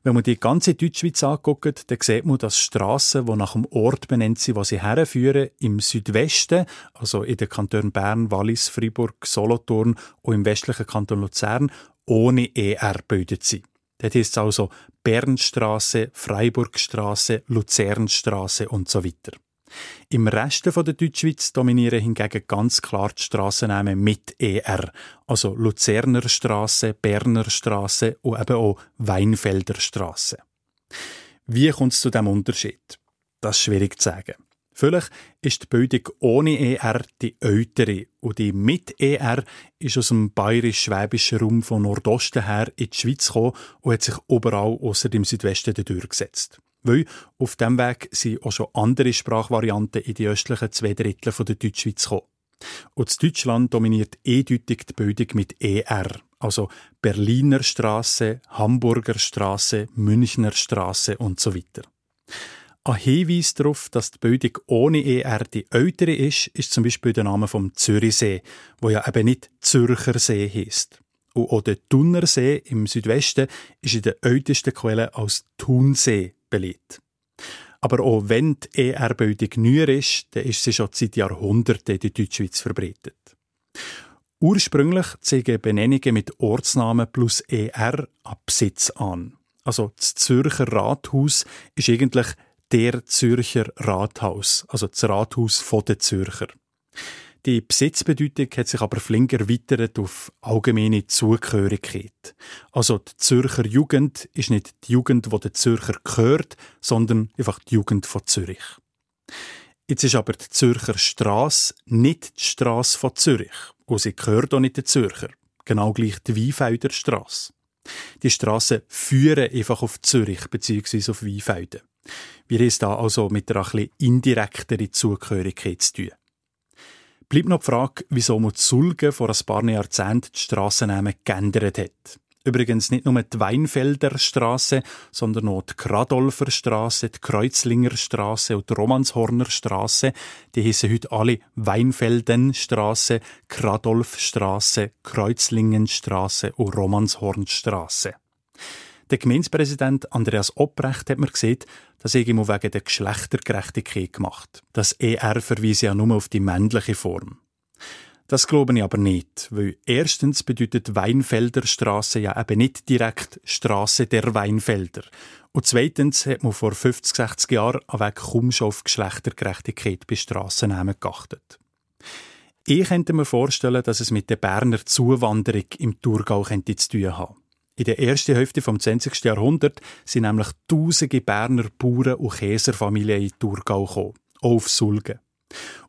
Speaker 10: Wenn man die ganze Deutschschweiz anguckt, dann sieht man, dass Strassen, die nach dem Ort benannt sind, wo sie herführen, im Südwesten, also in den Kantonen Bern, Wallis, Freiburg, Solothurn und im westlichen Kanton Luzern, ohne ER gebildet sind. Das heisst also Bernstraße, Freiburgstraße, Luzernstraße und so weiter. Im Rest der Deutschschweiz dominieren hingegen ganz klar die Strassennamen mit ER, also Luzerner Straße, Berner Straße und eben auch Weinfelder Straße. Wie kommt es zu diesem Unterschied? Das ist schwierig zu sagen. Vielleicht ist die Bildung ohne ER die ältere und die mit ER ist aus dem bayerisch-schwäbischen Raum von Nordosten her in die Schweiz gekommen und hat sich überall außer dem Südwesten durchgesetzt. Weil auf diesem Weg sind auch schon andere Sprachvarianten in die östlichen zwei Drittel der Deutschschweiz gekommen. Und in Deutschland dominiert eindeutig die Bildung mit ER, also Berliner Straße, Hamburger Straße, Münchner Straße und so weiter. Ein Hinweis darauf, dass die Bildung ohne ER die ältere ist, ist zum Beispiel der Name vom Zürichsee, wo ja eben nicht Zürcher See heisst. Und auch der Thunersee im Südwesten ist in den ältesten Quellen als Thunsee belegt. Aber auch wenn die ER-Bildung neuer ist, dann ist sie schon seit Jahrhunderten in der Deutschschweiz verbreitet. Ursprünglich zeigen Benennungen mit Ortsnamen plus ER ab Besitz an. Also das Zürcher Rathaus ist eigentlich der Zürcher Rathaus, also das Rathaus der Zürcher. Die Besitzbedeutung hat sich aber flink erweitert auf allgemeine Zugehörigkeit. Also die Zürcher Jugend ist nicht die Jugend, wo der Zürcher gehört, sondern einfach die Jugend von Zürich. Jetzt ist aber die Zürcher Straße nicht die Straße von Zürich und sie gehört auch nicht den Zürcher. Genau gleich die Weinfelder Straße. Die Straßen führen einfach auf Zürich bzw. auf Weinfelden. Wir haben es da also mit einer etwas indirekteren Zugehörigkeit zu tun. Bleibt noch die Frage, wieso man Sulgen vor ein paar Jahrzehnten die Strassennamen geändert hat. Übrigens nicht nur die Weinfelder Straße, sondern auch die Kradolfer Straße, die Kreuzlinger Straße und die Romanshorner Straße. Die heissen heute alle Weinfelden Straße, Kradolf Straße, Kreuzlingen Straße und Romanshorn Straße. Der Gemeindepräsident Andreas Opprecht hat mir gesagt, das habe ich wegen der Geschlechtergerechtigkeit gemacht. Das ER verweise ja nur auf die männliche Form. Das glaube ich aber nicht, weil erstens bedeutet Weinfelderstraße ja eben nicht direkt Straße der Weinfelder. Und zweitens hat man vor 50, 60 Jahren Weg kaum schon auf Geschlechtergerechtigkeit bei Strassennamen geachtet. Ich könnte mir vorstellen, dass es mit der Berner Zuwanderung im Thurgau könnte zu tun haben. In der ersten Hälfte vom 20. Jahrhundert sind nämlich tausende Berner Bauern und Käserfamilien in Thurgau gekommen, auch auf Sulgen.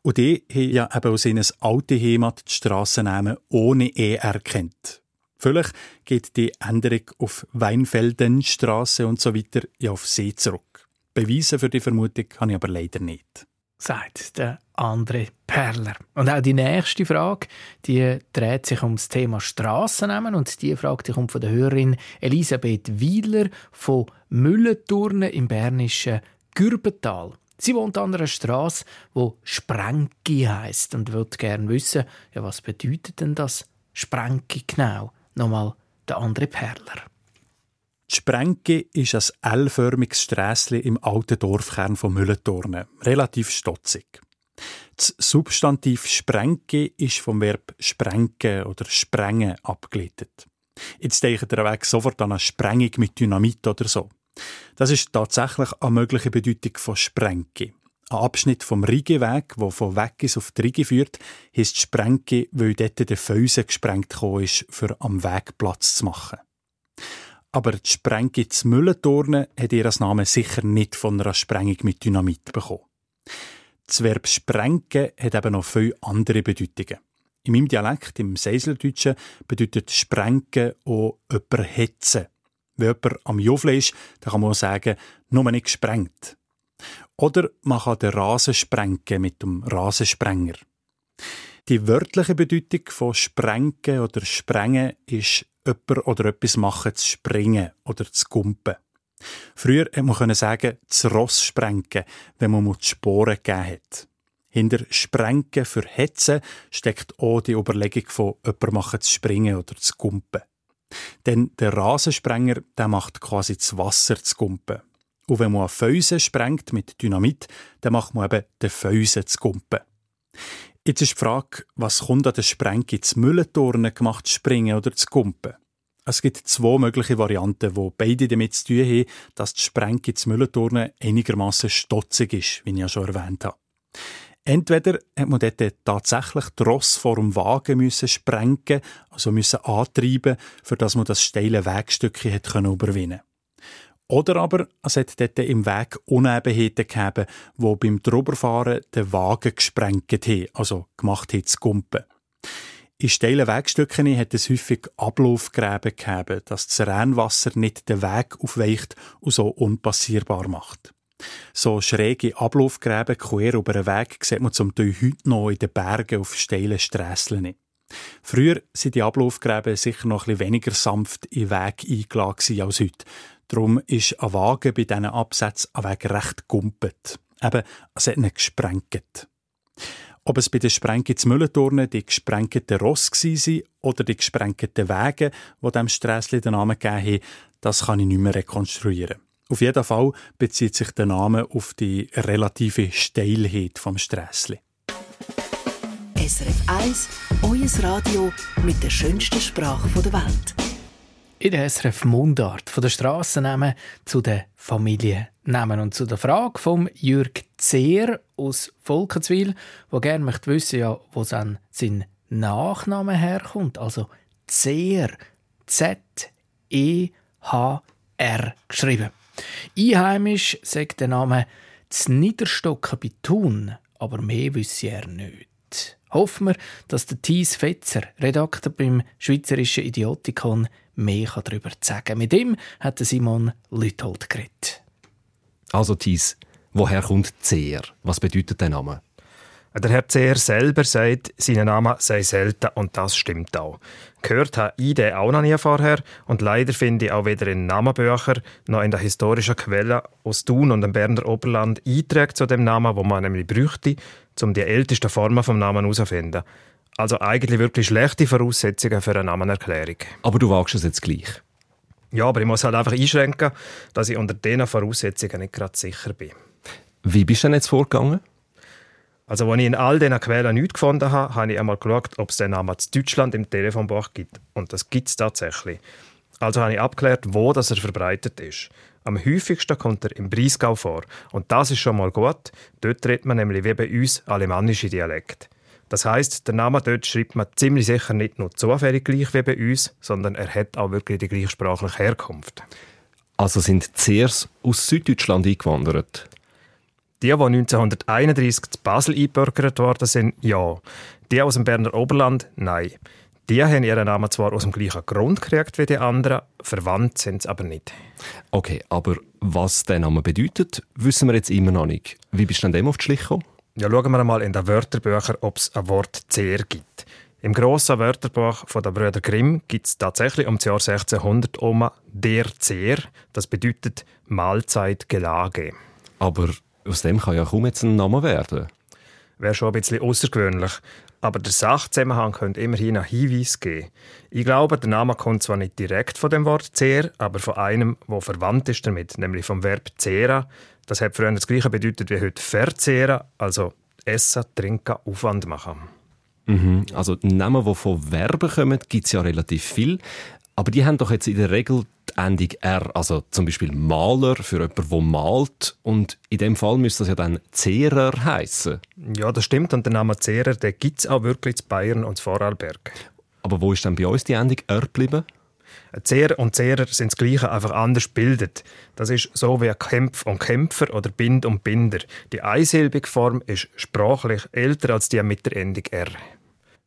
Speaker 10: Und die haben ja eben aus ihnen alte Heimat die Strassennamen ohne E erkennt. Vielleicht geht die Änderung auf Weinfeldenstraße und so weiter ja auf See zurück. Beweise für die Vermutung habe ich aber leider nicht.
Speaker 3: Sagt der andere Perler. Und auch die nächste Frage, die dreht sich um das Thema Strassennamen und die Frage die kommt von der Hörerin Elisabeth Wiedler von Müllenturnen im bernischen Gürbental. Sie wohnt an einer Straße, wo Sprenki heißt und wird gern wissen, ja, was bedeutet denn das Sprenki genau? Nochmal der andere Perler.
Speaker 10: Die Sprenki ist ein L-förmiges Strässchen im alten Dorfkern von Müllenturnen, relativ stotzig. Das Substantiv Sprenki ist vom Verb sprenken oder sprengen abgeleitet. Jetzt denkt ihr weg sofort an eine Sprengung mit Dynamit oder so. Das ist tatsächlich eine mögliche Bedeutung von Sprenke. Ein Abschnitt vom Rigeweg, der von Weggis auf die Rigi führt, heisst Sprenke, weil dort der Felsen gesprengt ist, für am Weg Platz zu machen. Aber die Sprenke zu Müllenturnen hat ihren Namen sicher nicht von einer Sprengung mit Dynamit bekommen. Das Verb sprenken hat eben noch viele andere Bedeutungen. In meinem Dialekt, im Seiseldeutschen, bedeutet sprenken auch jemanden hetzen. Wenn jemand am Joffle ist, dann kann man auch sagen, nur nicht gesprengt. Oder man kann den Rasen sprengen mit dem Rasensprenger. Die wörtliche Bedeutung von sprengen oder sprengen ist jemand oder etwas machen zu springen oder zu gumpen. Früher konnte man sagen, das Ross sprengen, wenn man die Sporen gegeben hat. Hinter Sprenken für Hetzen steckt auch die Überlegung von jemand machen zu springen oder zu gumpen. Denn der Rasensprenger, der macht quasi das Wasser zu gumpen. Und wenn man eine Fäuse sprengt mit Dynamit, dann macht man eben den Fäuse zu gumpen. Jetzt ist die Frage, was kommt an der Sprengke zu Müllenturnen gemacht, springen oder zu gumpen? Es gibt zwei mögliche Varianten, wo beide damit zu tun haben, dass die Sprengke zu Müllenturnen einigermaßen stotzig ist, wie ich ja schon erwähnt habe. Entweder hat man dort tatsächlich die Ross vor dem Wagen müssen sprengen, also müssen antreiben, für dass man das steile Wegstückchen hat können überwinden. Oder aber es hat dort im Weg Unebenheiten gegeben, wo beim Drüberfahren den Wagen gesprengt haben, also gemacht hat zu gumpen. In steilen Wegstücken hat es häufig Ablaufgräben gegeben, dass das Rennwasser nicht den Weg aufweicht und so unpassierbar macht. So schräge Ablaufgräben quer über den Weg sieht man zum Teil heute noch in den Bergen auf steilen Strässeln. Früher sind die Ablaufgräben sicher noch ein weniger sanft in den Weg eingeladen als heute. Darum ist ein Wagen bei diesen Absätzen Weg recht gumpet. Eben, es hat nicht gesprengt. Ob es bei den Sprengen zu Müllenturnen die gesprengten Ross waren oder die gesprengten Wege, die dem Strässli den Namen gegeben haben, das kann ich nicht mehr rekonstruieren. Auf jeden Fall bezieht sich der Name auf die relative Steilheit vom Strässli.
Speaker 2: SRF 1, euer Radio mit der schönsten Sprache der Welt.
Speaker 3: In der SRF Mundart von der Strassennamen zu den Familiennamen und zu der Frage vom Jürg Zehr aus Volkenswil, der gerne möchte wissen, ja, wo sein Nachname herkommt. Also Zehr, Z-E-H-R geschrieben. Einheimisch sagt der Name «Z Niederstocken bei Thun», aber mehr wüsste er nicht. Hoffen wir, dass der Thies Fetzer, Redakteur beim Schweizerischen Idiotikon, mehr darüber sagen kann. Mit ihm hat Simon Lüthold geredet.
Speaker 11: Also Thies, woher kommt Zehr? Was bedeutet der Name?
Speaker 12: Der Herr Zehr selber sagt, sein Name sei selten und das stimmt auch. Gehört habe ich den auch noch nie vorher und leider finde ich auch weder in Namenbüchern noch in der historischen Quelle aus Thun und dem Berner Oberland Einträge zu dem Namen, wo man nämlich bräuchte, um die ältesten Formen vom Namen herauszufinden. Also eigentlich wirklich schlechte Voraussetzungen für eine Namenerklärung.
Speaker 11: Aber du wagst es jetzt gleich.
Speaker 12: Ja, aber ich muss halt einfach einschränken, dass ich unter diesen Voraussetzungen nicht gerade sicher bin.
Speaker 11: Wie bist du denn jetzt vorgegangen?
Speaker 12: Also, als ich in all diesen Quellen nichts gefunden habe, habe ich einmal geschaut, ob es den Namen in Deutschland im Telefonbuch gibt. Und das gibt es tatsächlich. Also habe ich abgeklärt, wo das er verbreitet ist. Am häufigsten kommt er im Breisgau vor. Und das ist schon mal gut. Dort redet man nämlich wie bei uns alemannische Dialekt. Das heißt, der Name dort schreibt man ziemlich sicher nicht nur zufällig gleich wie bei uns, sondern er hat auch wirklich die gleichsprachliche Herkunft.
Speaker 11: Also sind Zers aus Süddeutschland eingewandert?
Speaker 12: Die, die 1931 zu Basel eingebürgert worden sind, ja. Die aus dem Berner Oberland, nein. Die haben ihren Namen zwar aus dem gleichen Grund gekriegt wie die anderen, verwandt sind sie aber nicht.
Speaker 11: Okay, aber was der Name bedeutet, wissen wir jetzt immer noch nicht. Wie bist du denn dem auf die Schliche gekommen?
Speaker 12: Ja, schauen wir mal in den Wörterbüchern, ob es ein Wort «Zehr» gibt. Im grossen Wörterbuch der Brüder Grimm gibt es tatsächlich um das Jahr 1600 um «der Zehr». Das bedeutet «Mahlzeit Gelage».
Speaker 11: Aber aus dem kann ja kaum jetzt ein Name werden.
Speaker 12: Wäre schon ein bisschen außergewöhnlich. Aber der Sachzusammenhang könnte immerhin einen Hinweis geben. Ich glaube, der Name kommt zwar nicht direkt von dem Wort «zehr», aber von einem, wo verwandt ist damit, nämlich vom Verb «zera». Das hat früher das Gleiche bedeutet wie heute «verzehren», also essen, trinken, Aufwand machen.
Speaker 11: Mhm. Also Namen, die von Verben kommen, gibt es ja relativ viel. Aber die haben doch jetzt in der Regel die Endung R, also zum Beispiel Maler für jemanden, der malt. Und in dem Fall müsste das ja dann Zehrer heißen.
Speaker 12: Ja, das stimmt. Und der Name Zehrer, gibt es auch wirklich in Bayern und in Vorarlberg.
Speaker 11: Aber wo ist dann bei uns die Endung R geblieben?
Speaker 12: Zehrer und Zehrer sind das Gleiche, einfach anders bildet. Das ist so wie Kämpf und Kämpfer oder Bind und Binder. Die einsilbige Form ist sprachlich älter als die mit der Endung R.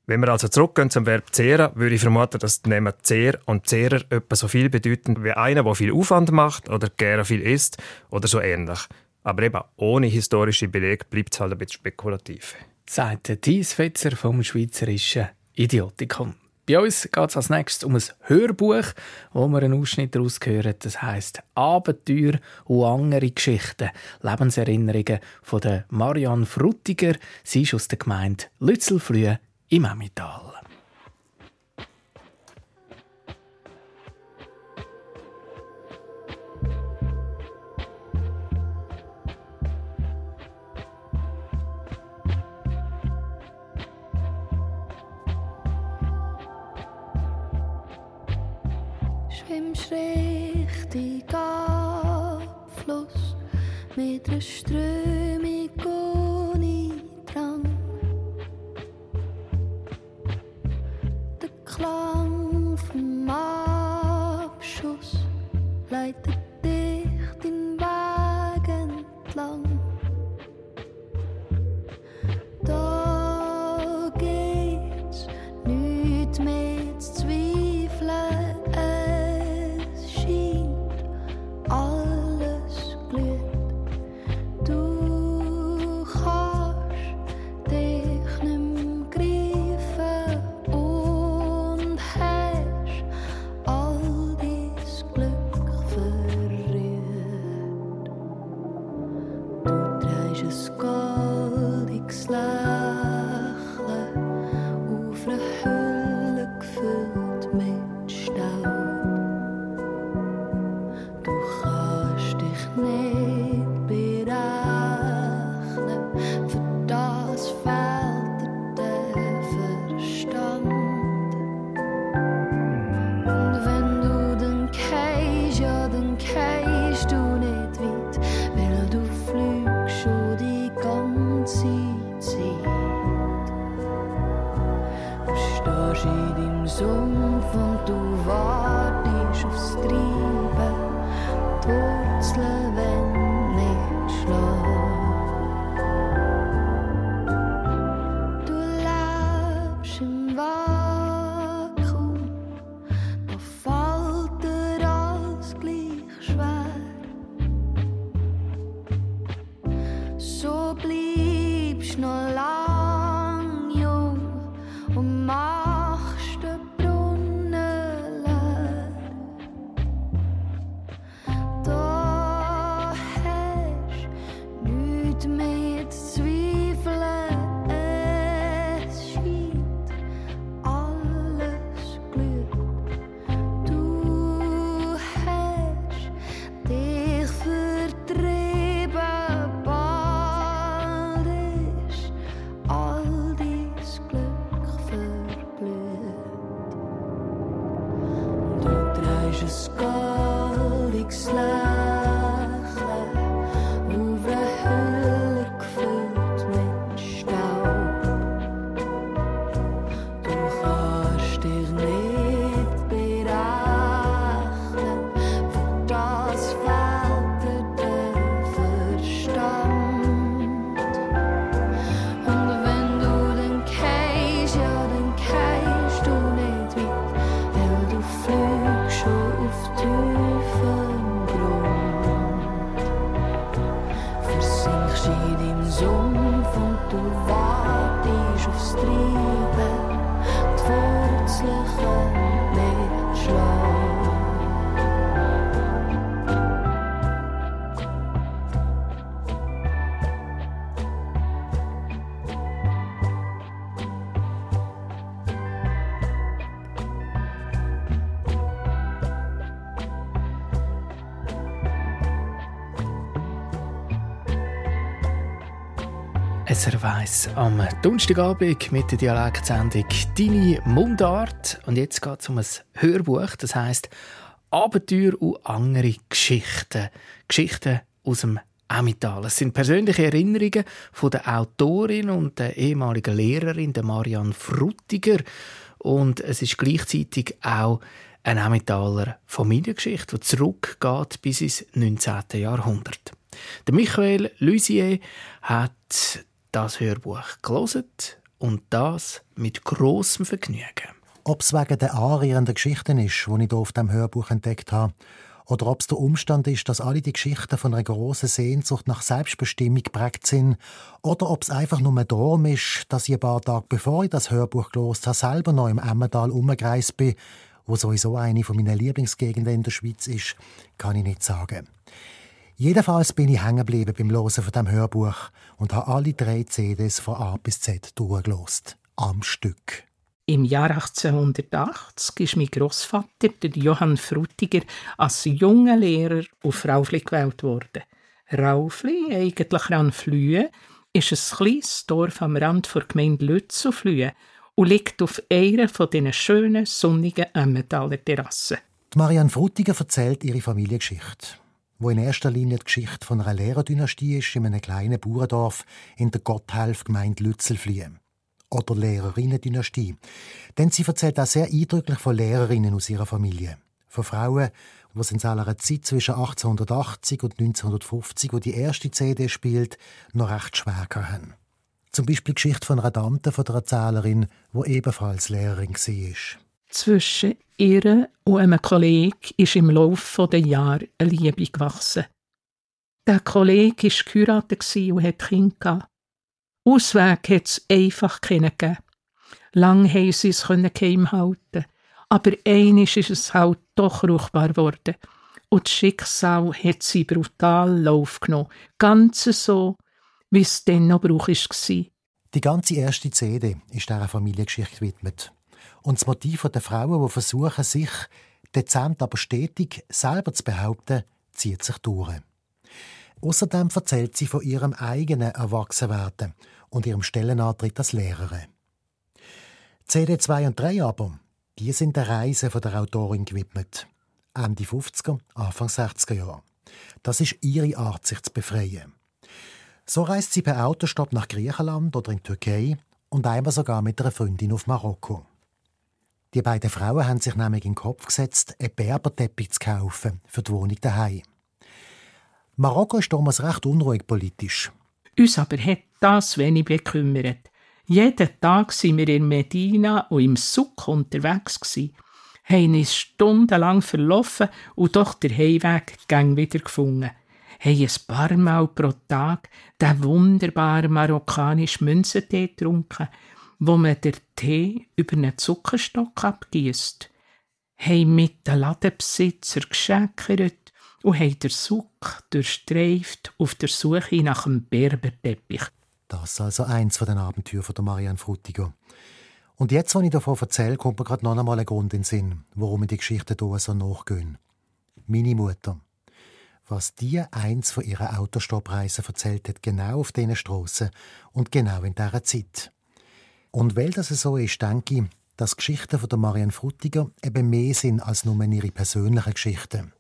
Speaker 12: Wenn wir also zurückgehen zum Verb zehren, würde ich vermuten, dass die Namen zehr und zehrer etwa so viel bedeuten wie einer, der viel Aufwand macht oder gerne viel isst oder so ähnlich. Aber eben ohne historische Belege bleibt es halt ein bisschen spekulativ.
Speaker 3: Sagt Thies Fetzer vom Schweizerischen Idiotikon. Bei uns geht es als nächstes um ein Hörbuch, wo wir einen Ausschnitt daraus hören. Das heisst Abenteuer und andere Geschichten. Lebenserinnerungen von der Marianne Frutiger. Sie ist aus der Gemeinde Lützelflüh im Emmental.
Speaker 13: Richtig Abfluss mit der Strömung ohne Drang. Der Klang vom Abschuss leitet
Speaker 3: Weiss am Donnerstagabend mit der Dialektsendung «Deine Mundart». Und jetzt geht es um ein Hörbuch, das heißt «Abenteuer und andere Geschichten». Geschichten aus dem Emmental. Es sind persönliche Erinnerungen von der Autorin und der ehemaligen Lehrerin, der Marianne Frutiger. Und es ist gleichzeitig auch eine Emmentaler Familiengeschichte, die zurückgeht bis ins 19. Jahrhundert. Der Michael Lusier hat das Hörbuch gelesen und das mit großem Vergnügen.
Speaker 6: Ob es wegen der anrührenden Geschichten ist, die ich hier auf dem Hörbuch entdeckt habe, oder ob es der Umstand ist, dass alle die Geschichten von einer grossen Sehnsucht nach Selbstbestimmung geprägt sind, oder ob es einfach nur darum ist, dass ich ein paar Tage bevor ich das Hörbuch gelost habe, selber noch im Emmental umgereist bin, wo sowieso eine von meinen Lieblingsgegenden in der Schweiz ist, kann ich nicht sagen. Jedenfalls bin ich hängen geblieben beim Losen von dem Hörbuch und habe alle drei CDs von A bis Z durchgelost. Am Stück.
Speaker 14: Im Jahr 1880 ist mein Großvater, der Johann Frutiger, als junger Lehrer auf Raufli gewählt worden. Raufli, eigentlich an Flühe, ist ein kleines Dorf am Rand der Gemeinde Lützelflühe und liegt auf einer von diesen schönen, sonnigen Emmentaler Terrassen.
Speaker 6: Die Marianne Frutiger erzählt ihre Familiengeschichte, wo in erster Linie die Geschichte von einer Lehrerdynastie ist in einem kleinen Bauerndorf in der Gotthelf-Gemeinde Lützelflühe oder Lehrerinnendynastie. Denn sie erzählt auch sehr eindrücklich von Lehrerinnen aus ihrer Familie. Von Frauen, die in seiner Zeit zwischen 1880 und 1950, wo die erste CD spielt, noch recht schwer hatten. Zum Beispiel die Geschichte von einer Tante von der Erzählerin, die ebenfalls Lehrerin war.
Speaker 14: Zwischen ihr und einem Kollegen ist im Laufe der Jahre eine Liebe gewachsen. Der Kollege war geheiratet und hatte Kinder. Ausweg hat es einfach keinen gegeben. Lang haben sie es geheim halten. Aber einisch ist es halt doch ruchbar geworden. Und das Schicksal hat sie brutal Lauf genommen. Ganz so, wie es dann noch brauchig war.
Speaker 6: Die ganze erste CD ist dieser Familiengeschichte gewidmet. Und das Motiv der Frauen, die versuchen, sich dezent, aber stetig selber zu behaupten, zieht sich durch. Außerdem erzählt sie von ihrem eigenen Erwachsenwerden und ihrem Stellenantritt als Lehrerin. CD 2 und 3 aber, die sind der Reise von der Autorin gewidmet. Ende 50er, Anfang 60er Jahre. Das ist ihre Art, sich zu befreien. So reist sie per Autostopp nach Griechenland oder in die Türkei und einmal sogar mit einer Freundin auf Marokko. Die beiden Frauen haben sich nämlich in den Kopf gesetzt, einen Berberteppich zu kaufen für die Wohnung daheim. Marokko ist damals recht unruhig politisch.
Speaker 14: Uns aber hat das wenig bekümmert. Jeden Tag sind wir in Medina und im Suck unterwegs gsi, haben uns stundenlang verlaufen und doch der Heimweg gang wieder gefunden. Haben ein paar Mal pro Tag den wunderbaren marokkanischen Münzentee getrunken, wo man den Tee über einen Zuckerstock abgießt. Haben mit den Ladenbesitzer gescheckert und haben den Suck durchstreift auf der Suche nach dem Berberteppich.
Speaker 6: Das also eins von den Abenteuern von der Marianne Frutiger. Und jetzt, wenn ich davon erzähle, kommt mir gerade noch einmal ein Grund in den Sinn, warum mir die Geschichten hier so nachgehen. Meine Mutter. Was die eins von ihren Autostoppreisen erzählt hat, genau auf diesen Strassen und genau in dieser Zeit. Und weil das so ist, denke ich, dass Geschichten von der Marianne Frutiger eben mehr sind als nur ihre persönlichen Geschichten.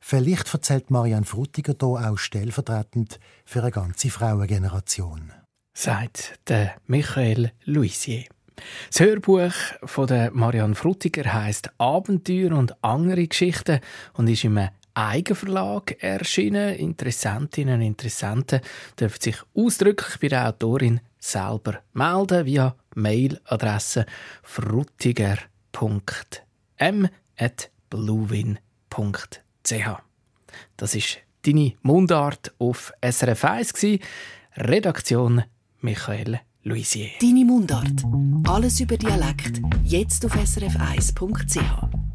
Speaker 6: Vielleicht erzählt Marianne Frutiger hier auch stellvertretend für eine ganze Frauengeneration.
Speaker 3: Sagt der Michael Luisier. Das Hörbuch von der Marianne Frutiger heißt Abenteuer und andere Geschichten und ist im Eigenverlag erschienen. Interessentinnen und Interessenten dürfen sich ausdrücklich bei der Autorin selber melden via Mailadresse frutiger.m.bluewin.ch. Das ist deine Mundart auf SRF 1 Redaktion Michael Luisier.
Speaker 2: Deine Mundart. Alles über Dialekt. Jetzt auf srf1.ch.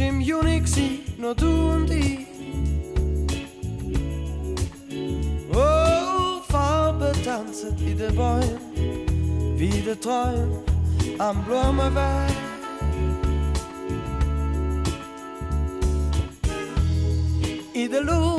Speaker 15: war im Juni, gsi, nur du und ich. Oh, Farbe tanzen in den Bäumen, wie der Träum am Blumenweg. In der Luft,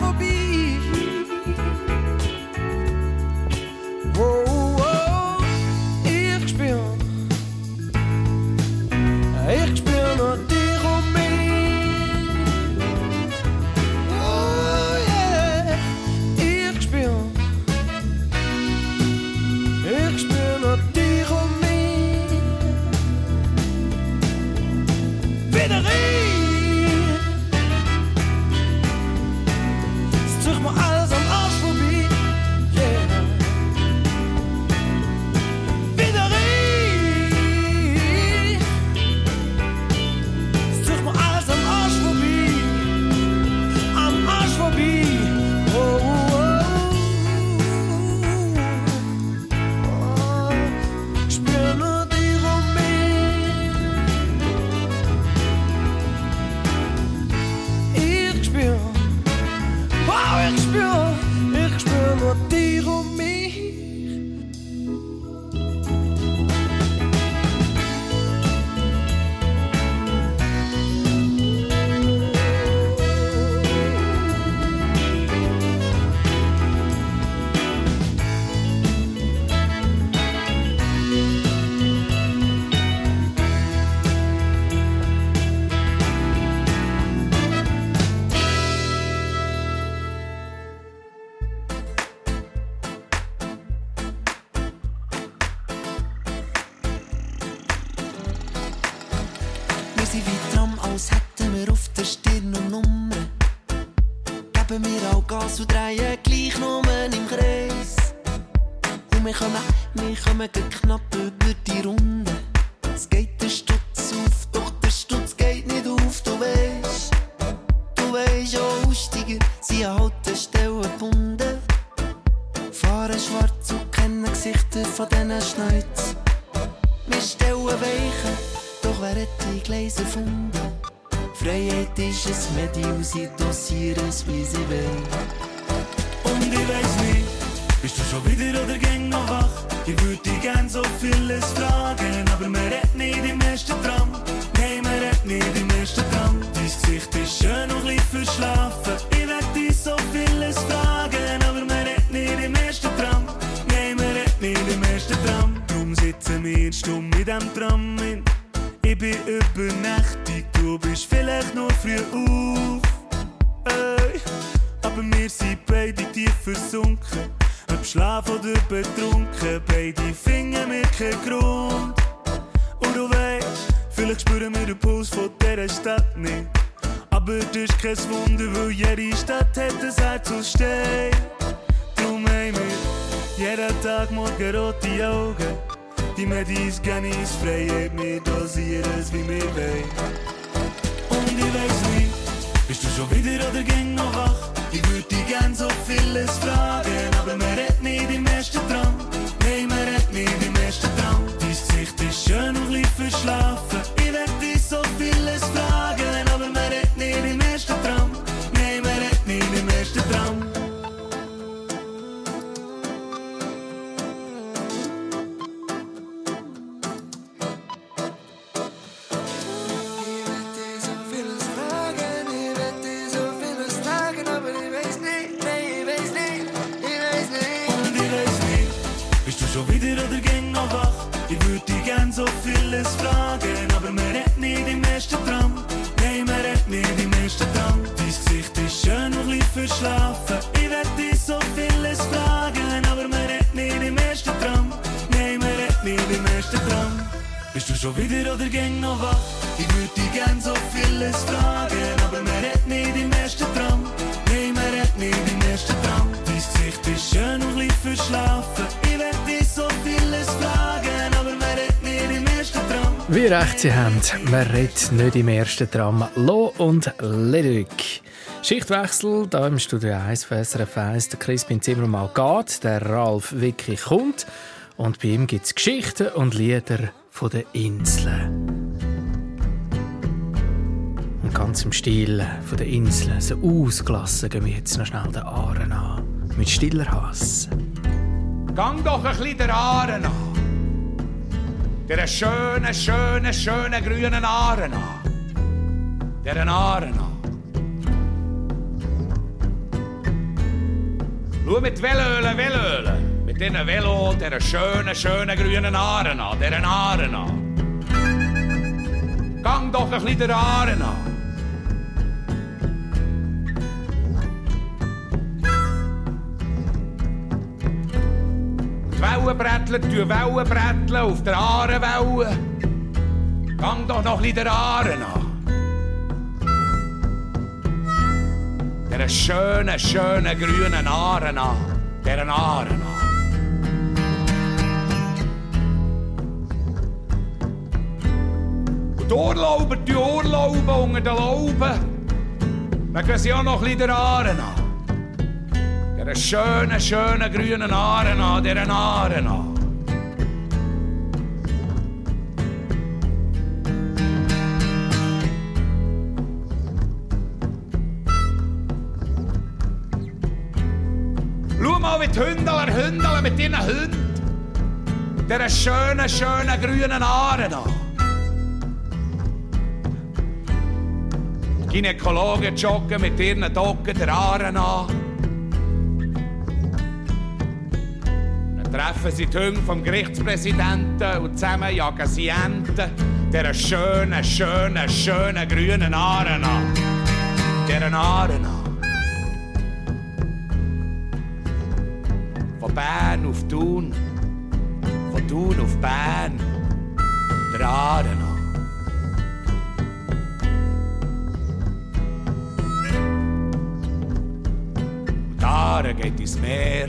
Speaker 15: alles an
Speaker 16: Geben wir auch Gas und drehen gleich nur im Kreis. Und wir kommen, wir kommen knapp über die Runde. Es geht der Stutz auf, doch der Stutz geht nicht auf, du weißt. Du weißt, auch Aussteiger sind an Haltestellen gebunden. Fahren schwarz und kennen Gesichter von diesen Schneuz. Wir stellen Weichen, doch wer hat die Gleise erfunden? Freiheit ist ein Medium, sie dosieren es, wie sie wollen.
Speaker 17: Und ich weiss nicht, bist du schon wieder oder gäng noch wach? Ich würde dich gern so vieles fragen, aber man redet nicht im ersten Tram. Nein, man redet nicht im ersten Tram. Dein Gesicht ist schön und ein verschlafen. Ich werd dich so vieles fragen, aber man redet nicht im ersten Tram. Nein, man redet nicht im ersten Tram. Drum sitzen wir stumm in dem Tram. Ich bin übernächtig, du bist vielleicht nur früh auf. Ey, aber wir sind beide tief versunken. Ob Schlaf oder betrunken, beide finden wir keinen Grund. Und du weißt, vielleicht spüren wir den Puls von dieser Stadt nicht. Aber das ist kein Wunder, weil jede Stadt hat ein Herz aus Stein. Drum haben wir jeden Tag morgen rote Augen. Die Medis gehen ins Freie, wir dosieren es, wie wir wollen. Ich weiss nicht, bist du schon wieder oder gäng noch wach? Ich würde dich gern so vieles fragen, aber man redet nicht im ersten Tram. Nein, man redet nicht im ersten Tram. Dein Gesicht ist schön und bisschen verschlafen. Ich werd dich so vieles fragen,
Speaker 3: 18 haben. Man redet nicht im ersten Drama. Lo und Lyrik. Schichtwechsel da im Studio 1 von SRF 1. Der Crispin Zimmermann geht, der Ralf Wicki kommt. Und bei ihm gibt es Geschichten und Lieder von den Inseln. Und ganz im Stil von den Inseln, so ausgelassen, gehen wir jetzt noch schnell den Aaren an. Mit stiller Hass.
Speaker 18: Gang doch ein bisschen den Aaren an. Der schönen, schönen, schönen grünen Aaren an. Der Aaren an. Schau mit Velölen, Velölen. Mit diesen Velo, der schönen, schönen grünen Aaren an. Der Aaren an. Gang doch ein bisschen der Aaren an. Die Wellen bretteln, tu Wellen bretteln auf der Aarenwelle. Gang doch noch ein der Aaren an. Der schönen, schönen grünen Aaren an. Der Aaren an. Die Urlauber, die Urlauben unter den Lauben. Dann gehen sie auch noch ein bisschen an. Det skjønne, skjønne gryende narena, det er narena. mitt hundalar, hundalar mitt inna hund. Dere skjønne, skjønne gruene narena. Gynekologer tjokke mitt inne dokke til arena. Treffen sie die Hunde vom Gerichtspräsidenten und zusammen jagen sie Enten. Der schönen, schönen, schönen grünen Aaren an. Der Aaren an. Von Bern auf Thun, von Thun auf Bern, der Aaren an. Aare geht ins Meer.